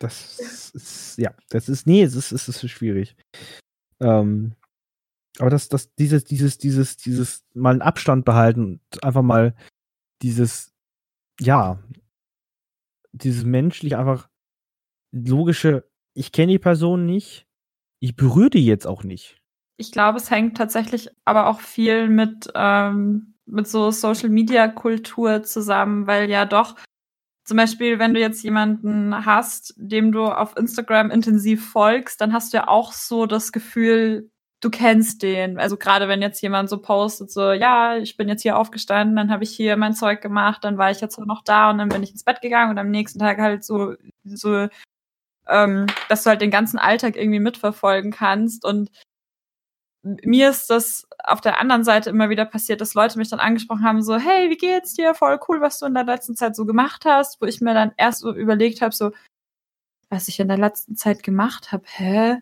Speaker 2: Das ist, ja, das ist, nee, es ist, es ist schwierig. Ähm, aber das, das, dieses, dieses, dieses, dieses mal einen Abstand behalten und einfach mal dieses, ja, dieses menschlich einfach logische, ich kenne die Person nicht, ich berühre die jetzt auch nicht.
Speaker 5: Ich glaube, es hängt tatsächlich aber auch viel mit, ähm, mit so Social Media Kultur zusammen, weil ja doch zum Beispiel, wenn du jetzt jemanden hast, dem du auf Instagram intensiv folgst, dann hast du ja auch so das Gefühl, du kennst den. Also gerade wenn jetzt jemand so postet, so, ja, ich bin jetzt hier aufgestanden, dann habe ich hier mein Zeug gemacht, dann war ich jetzt noch da und dann bin ich ins Bett gegangen und am nächsten Tag halt so, so, ähm, dass du halt den ganzen Alltag irgendwie mitverfolgen kannst. Und mir ist das auf der anderen Seite immer wieder passiert, dass Leute mich dann angesprochen haben, so, hey, wie geht's dir? Voll cool, was du in der letzten Zeit so gemacht hast, wo ich mir dann erst so überlegt habe, so, was ich in der letzten Zeit gemacht habe, hä?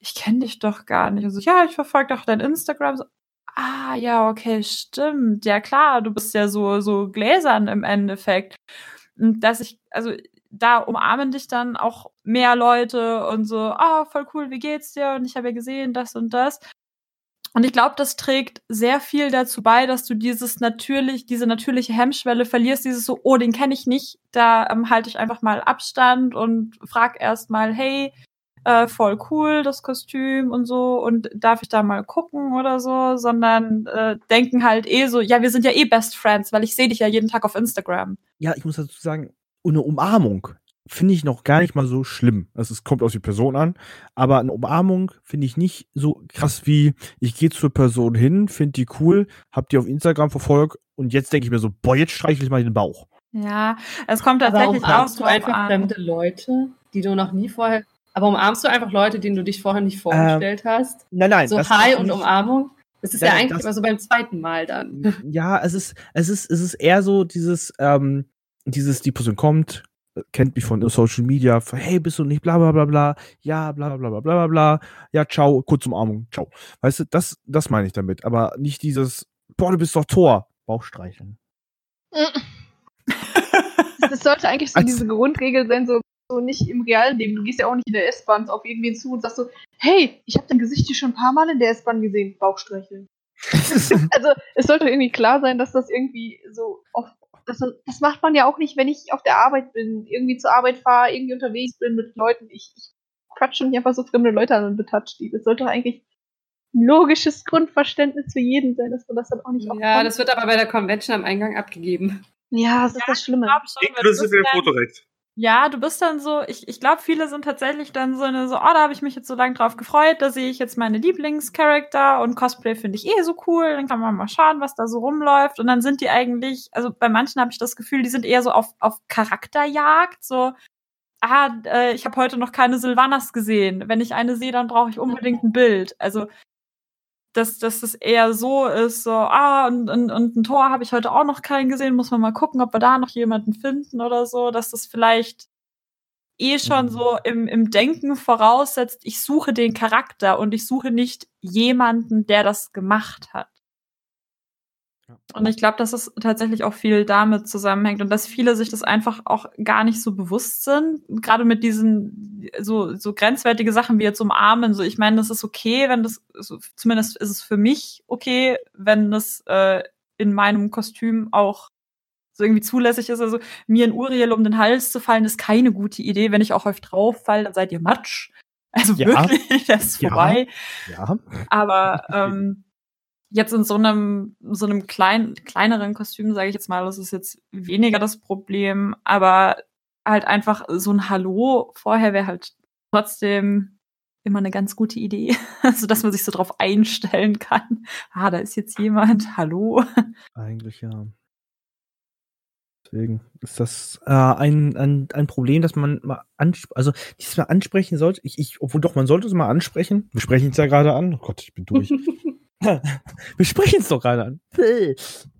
Speaker 5: Ich kenne dich doch gar nicht. Und so, ja, ich verfolge doch dein Instagram. So, ah, ja, okay, stimmt. Ja, klar, du bist ja so, so gläsern im Endeffekt. Und dass ich, also da umarmen dich dann auch mehr Leute und so, ah, voll cool, wie geht's dir? Und ich habe ja gesehen, das und das. Und ich glaube, das trägt sehr viel dazu bei, dass du dieses natürlich, diese natürliche Hemmschwelle verlierst, dieses so, oh, den kenne ich nicht, da ähm, halte ich einfach mal Abstand und frag erst mal, hey, äh, voll cool, das Kostüm und so, und darf ich da mal gucken oder so, sondern äh, denken halt eh so, ja, wir sind ja eh Best Friends, weil ich sehe dich ja jeden Tag auf Instagram.
Speaker 2: Ja, ich muss dazu sagen, eine Umarmung finde ich noch gar nicht mal so schlimm. Also es kommt auf die Person an, aber eine Umarmung finde ich nicht so krass wie ich gehe zur Person hin, finde die cool, hab die auf Instagram verfolgt und jetzt denke ich mir so, boah, jetzt streichle ich mal den Bauch.
Speaker 5: Ja, es kommt tatsächlich
Speaker 4: aber
Speaker 5: auch
Speaker 4: du einfach an. fremde Leute, die du noch nie vorher. Aber umarmst du einfach Leute, denen du dich vorher nicht vorgestellt ähm, hast?
Speaker 2: Nein, nein.
Speaker 4: So Hi und Umarmung. Das ist nein, ja eigentlich immer so beim zweiten Mal dann.
Speaker 2: Ja, es ist, es ist, es ist eher so dieses, ähm, dieses, die Person kommt, kennt mich von Social Media, hey, bist du nicht bla bla bla bla, ja, bla bla bla bla bla bla, ja, ciao, kurz Umarmung, ciao. Weißt du, das, das meine ich damit, aber nicht dieses, boah, du bist doch Tor, Bauchstreicheln.
Speaker 1: das sollte eigentlich so Als, diese Grundregel sein, so, so nicht im realen Leben. Du gehst ja auch nicht in der S-Bahn auf irgendwen zu und sagst so, hey, ich habe dein Gesicht hier schon ein paar Mal in der S-Bahn gesehen, Bauchstreicheln. also es sollte irgendwie klar sein, dass das irgendwie so oft das, das macht man ja auch nicht, wenn ich auf der Arbeit bin, irgendwie zur Arbeit fahre, irgendwie unterwegs bin mit Leuten. Ich, ich quatsche nicht einfach so fremde Leute an und betatsche die. Das sollte doch eigentlich ein logisches Grundverständnis für jeden sein, dass man das dann auch nicht
Speaker 4: Ja, das wird aber bei der Convention am Eingang abgegeben.
Speaker 1: Ja, das ist ja, das Schlimme.
Speaker 3: Inklusive Fotorecht.
Speaker 5: Ja, du bist dann so, ich, ich glaube, viele sind tatsächlich dann so eine, so, oh, da habe ich mich jetzt so lange drauf gefreut, da sehe ich jetzt meine Lieblingscharakter und Cosplay finde ich eh so cool, dann kann man mal schauen, was da so rumläuft. Und dann sind die eigentlich, also bei manchen habe ich das Gefühl, die sind eher so auf, auf Charakterjagd, so, ah, äh, ich habe heute noch keine Sylvanas gesehen. Wenn ich eine sehe, dann brauche ich unbedingt ein Bild. Also dass, dass das eher so ist, so, ah, und, und, und ein Tor habe ich heute auch noch keinen gesehen, muss man mal gucken, ob wir da noch jemanden finden oder so, dass das vielleicht eh schon mhm. so im, im Denken voraussetzt, ich suche den Charakter und ich suche nicht jemanden, der das gemacht hat. Und ich glaube, dass es tatsächlich auch viel damit zusammenhängt und dass viele sich das einfach auch gar nicht so bewusst sind. Gerade mit diesen so, so grenzwertige Sachen wie jetzt umarmen. So, ich meine, das ist okay, wenn das, so, zumindest ist es für mich okay, wenn das äh, in meinem Kostüm auch so irgendwie zulässig ist. Also mir in Uriel um den Hals zu fallen, ist keine gute Idee. Wenn ich auch euch drauf falle, dann seid ihr Matsch. Also ja. wirklich, das ist vorbei. Ja. ja. Aber ähm, jetzt in so einem so einem kleinen kleineren Kostüm sage ich jetzt mal, das ist jetzt weniger das Problem, aber halt einfach so ein Hallo vorher wäre halt trotzdem immer eine ganz gute Idee, also dass man sich so drauf einstellen kann. Ah, da ist jetzt jemand. Hallo.
Speaker 2: Eigentlich ja. Deswegen ist das äh, ein, ein, ein Problem, dass man mal ansp also dieses mal ansprechen sollte. Ich, ich, obwohl doch, man sollte es mal ansprechen. Wir sprechen es ja gerade an. Oh Gott, ich bin durch. Wir sprechen es doch gerade an.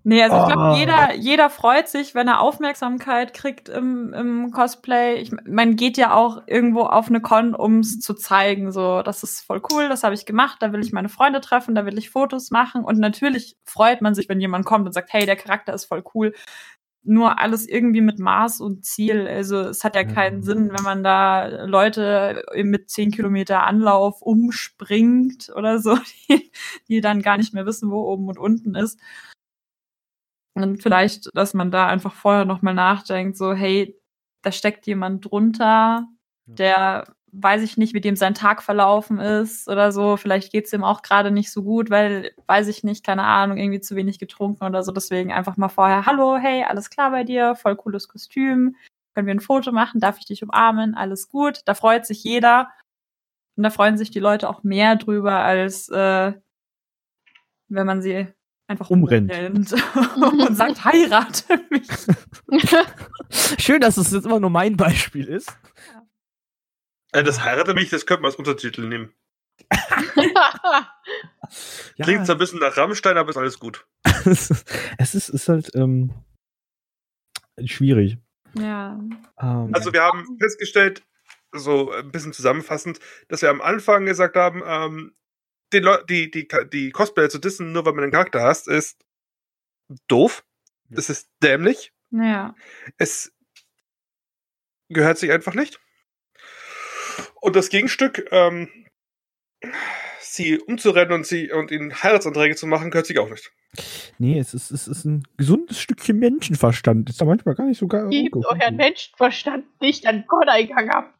Speaker 5: Nee, also ich glaube, oh. jeder, jeder freut sich, wenn er Aufmerksamkeit kriegt im, im Cosplay. Ich, man geht ja auch irgendwo auf eine Con, um es zu zeigen. So, das ist voll cool, das habe ich gemacht, da will ich meine Freunde treffen, da will ich Fotos machen. Und natürlich freut man sich, wenn jemand kommt und sagt, hey, der Charakter ist voll cool. Nur alles irgendwie mit Maß und Ziel. Also es hat ja keinen Sinn, wenn man da Leute mit zehn Kilometer Anlauf umspringt oder so, die, die dann gar nicht mehr wissen, wo oben und unten ist. Und vielleicht, dass man da einfach vorher nochmal nachdenkt, so, hey, da steckt jemand drunter, der weiß ich nicht, wie dem sein Tag verlaufen ist oder so. Vielleicht geht's ihm auch gerade nicht so gut, weil, weiß ich nicht, keine Ahnung, irgendwie zu wenig getrunken oder so. Deswegen einfach mal vorher, hallo, hey, alles klar bei dir, voll cooles Kostüm. Können wir ein Foto machen? Darf ich dich umarmen? Alles gut. Da freut sich jeder. Und da freuen sich die Leute auch mehr drüber, als äh, wenn man sie einfach
Speaker 2: Umrennt.
Speaker 5: und sagt, heirate mich.
Speaker 2: Schön, dass es jetzt immer nur mein Beispiel ist.
Speaker 3: Äh, das heirate mich, das könnte man als Untertitel nehmen.
Speaker 2: Ja,
Speaker 3: Klingt zwar ein bisschen nach Rammstein, aber ist alles gut.
Speaker 2: es ist, ist halt ähm, schwierig.
Speaker 5: Ja.
Speaker 2: Ähm,
Speaker 3: Also wir haben festgestellt, so ein bisschen zusammenfassend, dass wir am Anfang gesagt haben, ähm, Leu die, die, die Cosplayer zu dissen, nur weil man einen Charakter hast, ist doof. Das ist dämlich.
Speaker 5: Ja.
Speaker 3: Es gehört sich einfach nicht. Und das Gegenstück, ähm, sie umzurennen und sie und ihnen Heiratsanträge zu machen, gehört sich auch nicht.
Speaker 2: nee, es ist, es ist ein gesundes Stückchen Menschenverstand. Ist da manchmal gar nicht so geil.
Speaker 1: Gebt euren Menschenverstand nicht an Gott-Eingang ab.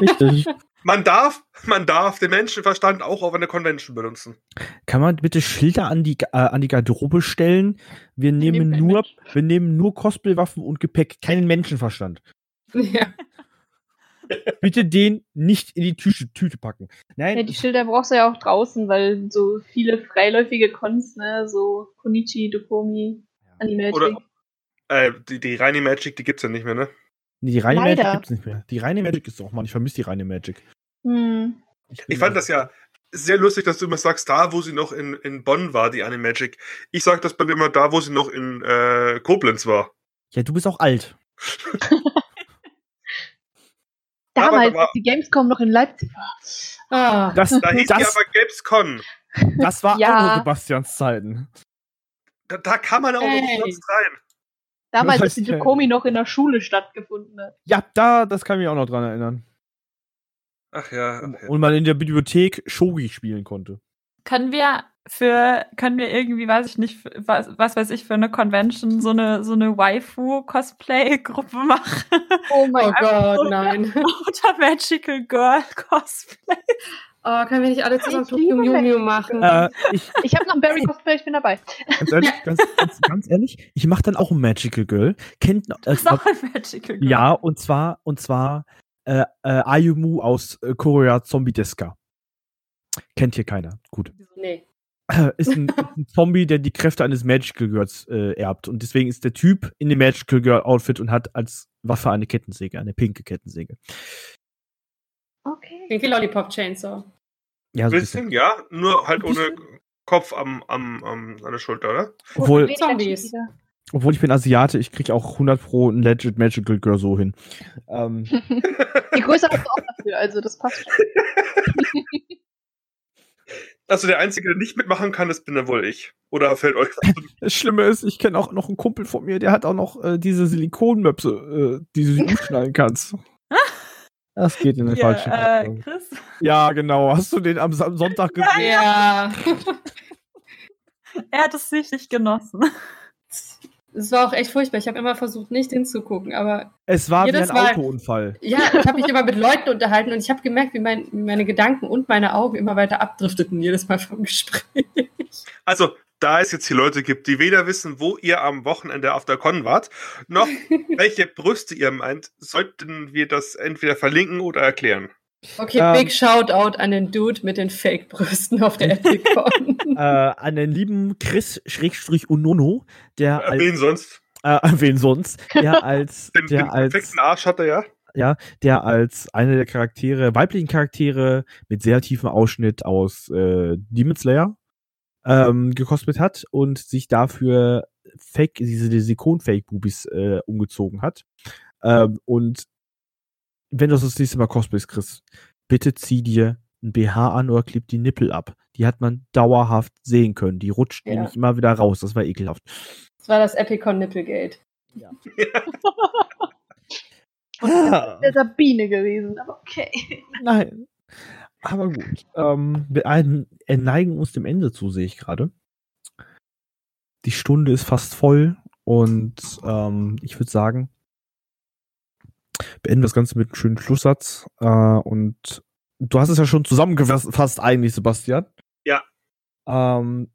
Speaker 2: Richtig.
Speaker 3: Man darf, man darf den Menschenverstand auch auf einer Convention benutzen.
Speaker 2: Kann man bitte Schilder an die, äh, an die Garderobe stellen? Wir nehmen
Speaker 1: nehmen keinen
Speaker 2: nur, wir nehmen nur Cosplaywaffen und Gepäck, keinen Menschenverstand.
Speaker 4: Ja.
Speaker 2: Bitte den nicht in die Tüte, Tüte packen. Nein,
Speaker 1: Ja, die Schilder brauchst du ja auch draußen, weil so viele freiläufige Cons, ne, so Konichi, Dokomi, Animagic.
Speaker 3: Oder- Äh, die, die reine Magic, die gibt's ja nicht mehr, ne?
Speaker 2: nee, die reine Magic
Speaker 1: Leider.
Speaker 2: gibt's nicht mehr. Die reine Magic ist auch, Mann, ich vermisse die reine Magic.
Speaker 1: Hm.
Speaker 3: Ich fand das ja sehr lustig, dass du immer sagst, da, wo sie noch in, in Bonn war, die Animagic. Ich sag das bei mir immer da, wo sie noch in äh, Koblenz war.
Speaker 2: Ja, du bist auch alt.
Speaker 1: Damals, als die Gamescom noch in Leipzig war.
Speaker 4: Ah,
Speaker 2: Das,
Speaker 3: Da hieß die
Speaker 2: das,
Speaker 3: aber Gamescon.
Speaker 2: das war
Speaker 1: Ja.
Speaker 2: auch noch Sebastians Zeiten.
Speaker 3: Da, da kann man auch noch
Speaker 4: Hey.
Speaker 3: umsonst rein.
Speaker 1: Damals, als die? Dokomi noch in der Schule stattgefunden hat.
Speaker 2: Ja, da, das kann ich mich auch noch dran erinnern.
Speaker 3: Ach ja. Ach ja.
Speaker 2: Und man in der Bibliothek Shogi spielen konnte.
Speaker 5: Können wir für, können wir irgendwie, weiß ich nicht, was, was weiß ich, für eine Convention so eine, so eine Waifu-Cosplay-Gruppe machen?
Speaker 1: Oh mein
Speaker 4: Gott, nein.
Speaker 5: Oder Magical Girl Cosplay?
Speaker 4: Oh, können wir nicht alle zusammen Tokyo Mew Mew machen?
Speaker 2: Äh, ich,
Speaker 1: Ich habe noch einen Barry Cosplay, ich bin dabei.
Speaker 2: ganz ehrlich, ganz, ganz, ganz ehrlich, ich mache dann auch ein Magical Girl. Kennt, äh,
Speaker 5: Das ist auch ein Magical Girl.
Speaker 2: ja, und zwar, und zwar äh, äh, Ayumu aus äh, Korea Zombie Deska. Kennt hier keiner. Gut.
Speaker 4: Nee.
Speaker 2: Ist ein, ein Zombie, der die Kräfte eines Magical Girls äh, erbt. Und deswegen ist der Typ in dem Magical Girl Outfit und hat als Waffe eine Kettensäge, eine pinke Kettensäge.
Speaker 1: Okay.
Speaker 4: Pinky Lollipop Chainsaw.
Speaker 2: Ja, so ein
Speaker 3: Bisschen,
Speaker 2: bisschen.
Speaker 3: ja, nur halt ohne Kopf am, am, am, an der Schulter, oder?
Speaker 2: Obwohl,
Speaker 1: Wenig
Speaker 4: Zombies.
Speaker 2: Obwohl ich bin Asiate, ich krieg auch 100 pro ein Legit Magical Girl so hin. Ähm.
Speaker 1: Die Größe hast du auch dafür, also das passt schon.
Speaker 3: Also der Einzige, der nicht mitmachen kann, das bin dann wohl ich. Oder fällt euch was zu-
Speaker 2: Das Schlimme ist, ich kenne auch noch einen Kumpel von mir, der hat auch noch äh, diese Silikonmöpse, äh, die du sie umschneiden kannst. Das geht in den
Speaker 5: Hier,
Speaker 2: falschen
Speaker 5: äh,
Speaker 2: Richtung.
Speaker 5: Chris?
Speaker 2: Ja, genau. Hast du den am, am Sonntag gesehen?
Speaker 4: Ja.
Speaker 5: Er hat es sichtlich genossen.
Speaker 4: Es war auch echt furchtbar. Ich habe immer versucht, nicht hinzugucken, aber
Speaker 2: Es war wie ein
Speaker 4: Mal.
Speaker 2: Autounfall.
Speaker 4: ja, ich habe mich immer mit Leuten unterhalten und ich habe gemerkt, wie, mein, wie meine Gedanken und meine Augen immer weiter abdrifteten, jedes Mal vom Gespräch.
Speaker 3: Also, da es jetzt hier Leute gibt, die weder wissen, wo ihr am Wochenende auf der Con wart, noch welche Brüste ihr meint, sollten wir das entweder verlinken oder erklären.
Speaker 4: Okay,
Speaker 2: Ähm.
Speaker 4: big Shoutout an den Dude mit den Fake-Brüsten auf der Epicon.
Speaker 2: Äh, an den lieben Chris Schrägstrich Unono, der
Speaker 3: Äh,
Speaker 2: als,
Speaker 3: Wen sonst?
Speaker 2: äh, wen sonst, der als,
Speaker 3: Den, den
Speaker 2: der als,
Speaker 3: perfekten Arsch hat er ja.
Speaker 2: ja, der als eine der Charaktere, weiblichen Charaktere mit sehr tiefem Ausschnitt aus äh, Demon Slayer ähm, gekostet hat und sich dafür Fake, diese Silikon-Fake-Bubis äh, umgezogen hat. Ähm, und wenn du das das nächste Mal cosplayst, Chris, bitte zieh dir ein BH an oder klipp die Nippel ab. Die hat man dauerhaft sehen können. Die rutscht
Speaker 4: Ja.
Speaker 2: nämlich immer wieder raus. Das war ekelhaft.
Speaker 4: Das war das Epicon Nipplegate.
Speaker 2: Ja.
Speaker 1: Das wäre Sabine gewesen, aber okay.
Speaker 2: Nein. Aber gut. Ähm, wir äh, neigen uns dem Ende zu, sehe ich gerade. Die Stunde ist fast voll und ähm, ich würde sagen, beenden wir das Ganze mit einem schönen Schlusssatz. Äh, und du hast es ja schon zusammengefasst eigentlich, Sebastian.
Speaker 3: Ja.
Speaker 2: Ähm,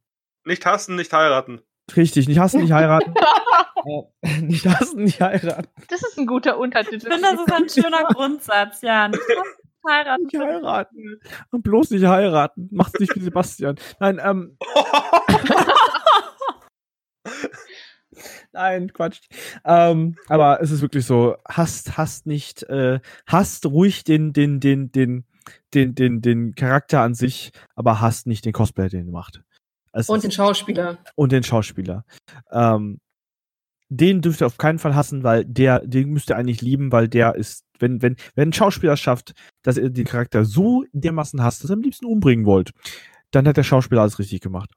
Speaker 3: Nicht hassen, nicht heiraten.
Speaker 2: richtig, nicht hassen, nicht heiraten. äh, nicht hassen, nicht heiraten.
Speaker 1: Das ist ein guter Untertitel.
Speaker 5: Ich finde, das ist ein schöner Grundsatz, ja. Nicht heiraten.
Speaker 2: Nicht heiraten. Und bloß nicht heiraten. Macht's nicht wie Sebastian. Nein, ähm, Nein, Quatsch. Ähm, aber es ist wirklich so, hasst, hasst nicht, äh, hasst ruhig den, den, den, den, den, den, den Charakter an sich, aber hasst nicht den Cosplayer, den er macht. Es
Speaker 4: Und den Schauspieler.
Speaker 2: und den Schauspieler. Ähm, den dürft ihr auf keinen Fall hassen, weil der, den müsst ihr eigentlich lieben, weil der ist, wenn, wenn, wenn ein Schauspieler schafft, dass er den Charakter so dermaßen hasst, dass ihr am liebsten umbringen wollt, dann hat der Schauspieler alles richtig gemacht.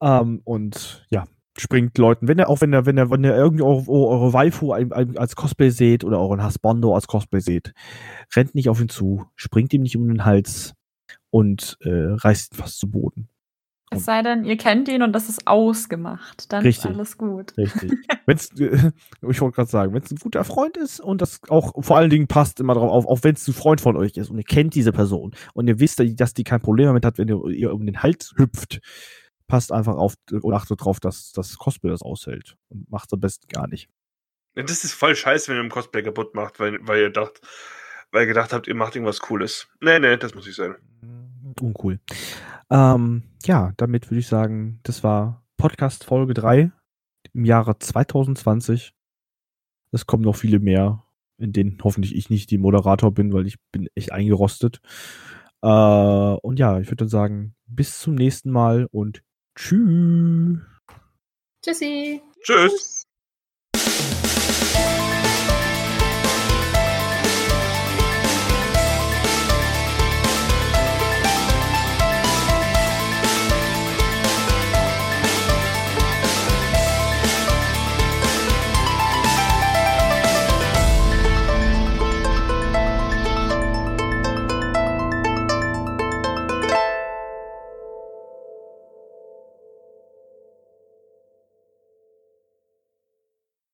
Speaker 2: Ähm, und ja, springt Leuten, wenn er auch wenn er, wenn er, wenn er irgendwie eure, eure Waifu als Cosplay seht oder euren Hasbondo als Cosplay seht, rennt nicht auf ihn zu, springt ihm nicht um den Hals und äh, reißt ihn fast zu Boden.
Speaker 5: Es sei denn, ihr kennt ihn und das ist ausgemacht. Dann
Speaker 2: Richtig.
Speaker 5: ist alles gut.
Speaker 2: Richtig. Wenn's, äh, ich wollte gerade sagen, wenn es ein guter Freund ist und das auch vor allen Dingen passt immer drauf auf, auch wenn es ein Freund von euch ist und ihr kennt diese Person und ihr wisst, dass die kein Problem damit hat, wenn ihr ihr um den Hals hüpft, passt einfach auf und achtet drauf, dass das Cosplay das aushält und macht am besten gar nicht.
Speaker 3: Das ist voll scheiße, wenn ihr im Cosplay kaputt macht, weil, weil ihr dacht, weil ihr gedacht habt, ihr macht irgendwas Cooles. Nee, nee, das muss nicht sein.
Speaker 2: Uncool. Ähm, ja, damit würde ich sagen, das war Podcast Folge 3 im Jahre 2020. Es kommen noch viele mehr, in denen hoffentlich ich nicht die Moderator bin, weil ich bin echt eingerostet. Äh, und ja, ich würde dann sagen, bis zum nächsten Mal und tschüss.
Speaker 4: Tschüssi.
Speaker 3: Tschüss.
Speaker 1: Tschüss.